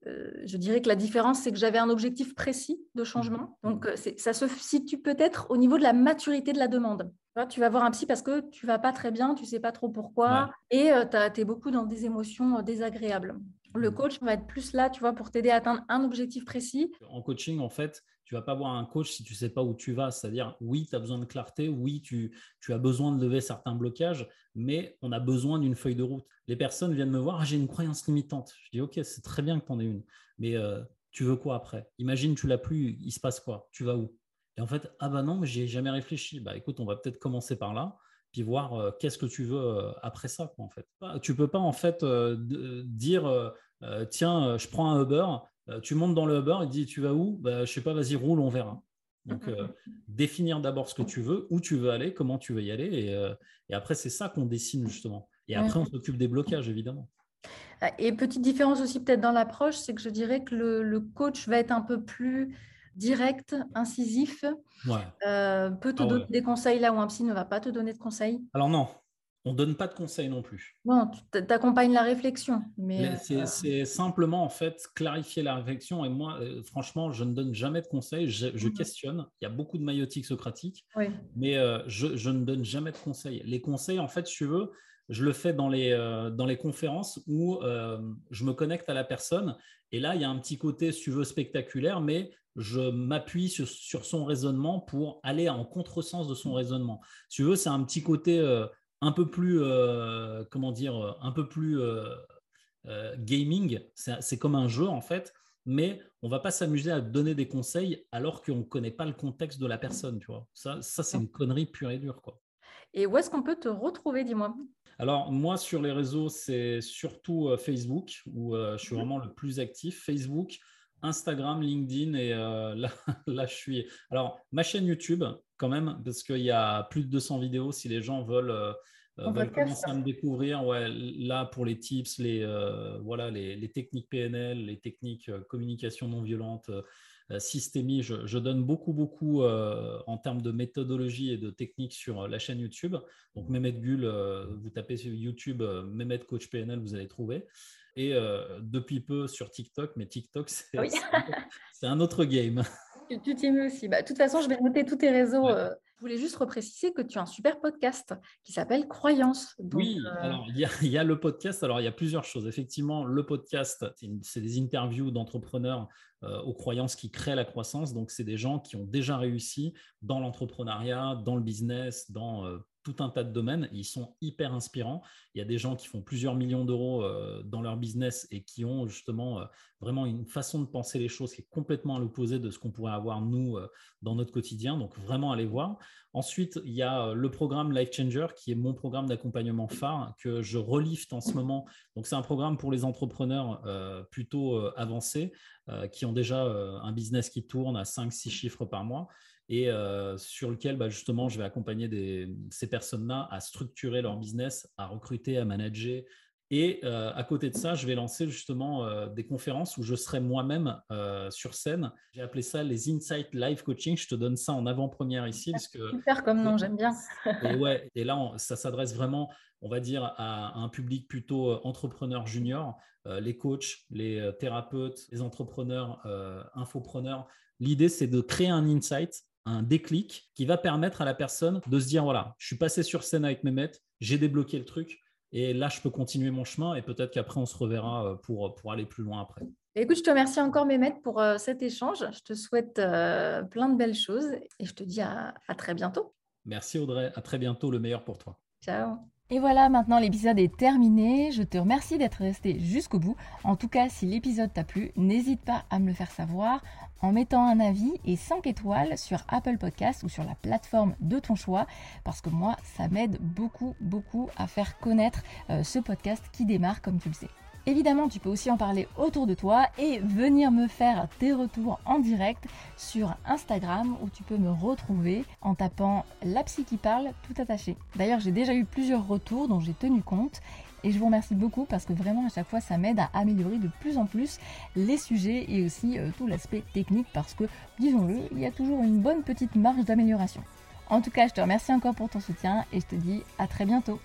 euh, je dirais que la différence, c'est que j'avais un objectif précis de changement. Mmh. Donc, ça se situe peut-être au niveau de la maturité de la demande. Tu vas voir un psy parce que tu vas pas très bien, tu sais pas trop pourquoi, et tu es beaucoup dans des émotions désagréables. Le mmh. coach va être plus là, tu vois, pour t'aider à atteindre un objectif précis. En coaching, en fait, tu vas pas voir un coach si tu sais pas où tu vas. C'est-à-dire, oui, tu as besoin de clarté, oui, tu, as besoin de lever certains blocages, mais on a besoin d'une feuille de route. Les personnes viennent me voir, ah, j'ai une croyance limitante. Je dis, OK, c'est très bien que tu en aies une, mais euh, tu veux quoi après? Imagine, tu l'as plus, il se passe quoi? Tu vas où? Et en fait, ah bah non, mais j'y ai jamais réfléchi. Bah écoute, on va peut-être commencer par là puis voir euh, qu'est-ce que tu veux euh, après ça, quoi, en fait. Tu peux pas, en fait, dire, tiens, je prends un Uber, euh, tu montes dans le Uber et dis tu vas où? Bah, Je sais pas, vas-y, roule, on verra. Donc, euh, (laughs) définir d'abord ce que tu veux, où tu veux aller, comment tu veux y aller. Et, euh, après, c'est ça qu'on dessine justement. Et après, on s'occupe des blocages, évidemment. Et petite différence aussi peut-être dans l'approche, c'est que je dirais que le, coach va être un peu plus direct, incisif, peut te ah donner des conseils là où un psy ne va pas te donner de conseils? Alors non, on ne donne pas de conseils non plus. Bon, tu accompagnes la réflexion. Mais, euh, c'est simplement en fait clarifier la réflexion. Et moi, euh, franchement, je ne donne jamais de conseils. Je, mhm. questionne. Il y a beaucoup de maïotique socratique, mais euh, je, ne donne jamais de conseils. Les conseils, en fait, si tu veux, je le fais dans les, euh, dans les conférences où je me connecte à la personne. Et là, il y a un petit côté, si tu veux, spectaculaire, mais je m'appuie sur, son raisonnement pour aller en contresens de son raisonnement. Si tu veux, c'est un petit côté un peu plus, comment dire, un peu plus gaming. C'est comme un jeu, en fait mais on va pas s'amuser à donner des conseils alors qu'on ne connaît pas le contexte de la personne, tu vois. Ça, ça c'est une connerie pure et dure, quoi. Et où est-ce qu'on peut te retrouver, dis-moi? Alors, moi, sur les réseaux, c'est surtout euh, Facebook, où euh, je suis mhm. vraiment le plus actif. Facebook, Instagram, LinkedIn, et euh, (laughs) là, là, je suis. Alors, ma chaîne YouTube, quand même, parce qu'il y a plus de 200 vidéos si les gens veulent. Commencer à me découvrir, ouais, là pour les tips, les, voilà, les, les, techniques PNL, les techniques communication non violente, euh, systémie. Je, donne beaucoup, beaucoup euh, en termes de méthodologie et de technique sur euh, la chaîne YouTube. Donc, Mehmet Gull, vous tapez sur YouTube Mehmet Coach PNL, vous allez trouver. Et depuis peu sur TikTok, mais TikTok, c'est un autre game. Tu t'y mets aussi. Bah, de toute façon, je vais noter tous tes réseaux. Voulais juste repréciser que tu as un super podcast qui s'appelle Croyance. oui, alors il y, y, a le podcast. Alors il y a plusieurs choses. Effectivement, le podcast, c'est des interviews d'entrepreneurs euh, aux croyances qui créent la croissance. Donc, c'est des gens qui ont déjà réussi dans l'entrepreneuriat, dans le business, dans euh, tout un tas de domaines. Ils sont hyper inspirants. Il y a des gens qui font plusieurs millions d'euros euh, dans leur business et qui ont justement euh, vraiment une façon de penser les choses qui est complètement à l'opposé de ce qu'on pourrait avoir nous euh, dans notre quotidien. Donc vraiment allez voir. Ensuite, il y a le programme Life Changer qui est mon programme d'accompagnement phare que je relifte en ce moment. Donc c'est un programme pour les entrepreneurs plutôt avancés qui ont déjà un business qui tourne à 5-6 chiffres par mois et euh, sur lequel bah, justement je vais accompagner ces personnes-là à structurer leur business, à recruter, à manager. Et euh, à côté de ça, je vais lancer justement euh, des conférences où je serai moi-même sur scène. J'ai appelé ça les Insight Live Coaching. Je te donne ça en avant-première ici. Parce que, Super comme nom, j'aime bien. (laughs) et, ouais, et là, ça s'adresse vraiment, on va dire, à, un public plutôt entrepreneur junior, les coachs, les thérapeutes, les entrepreneurs, infopreneurs. L'idée, c'est de créer un insight un déclic qui va permettre à la personne de se dire voilà, je suis passé sur scène avec Mehmet, j'ai débloqué le truc et là je peux continuer mon chemin et peut-être qu'après on se reverra euh, pour, pour aller plus loin après. Écoute, je te remercie encore Mehmet pour euh, cet échange. Je te souhaite euh, plein de belles choses et je te dis à très bientôt. Merci Audrey, à très bientôt, le meilleur pour toi. Ciao. Et voilà, maintenant l'épisode est terminé. Je te remercie d'être resté jusqu'au bout. En tout cas, si l'épisode t'a plu, n'hésite pas à me le faire savoir en mettant un avis et 5 étoiles sur Apple Podcast ou sur la plateforme de ton choix parce que moi, ça m'aide beaucoup, beaucoup à faire connaître euh, ce podcast qui démarre comme tu le sais. Évidemment, tu peux aussi en parler autour de toi et venir me faire tes retours en direct sur Instagram où tu peux me retrouver en tapant la psy qui parle tout attaché. D'ailleurs, j'ai déjà eu plusieurs retours dont j'ai tenu compte et je vous remercie beaucoup parce que vraiment à chaque fois ça m'aide à améliorer de plus en plus les sujets et aussi euh, tout l'aspect technique parce que, disons-le, il y a toujours une bonne petite marge d'amélioration. En tout cas, je te remercie encore pour ton soutien et je te dis à très bientôt.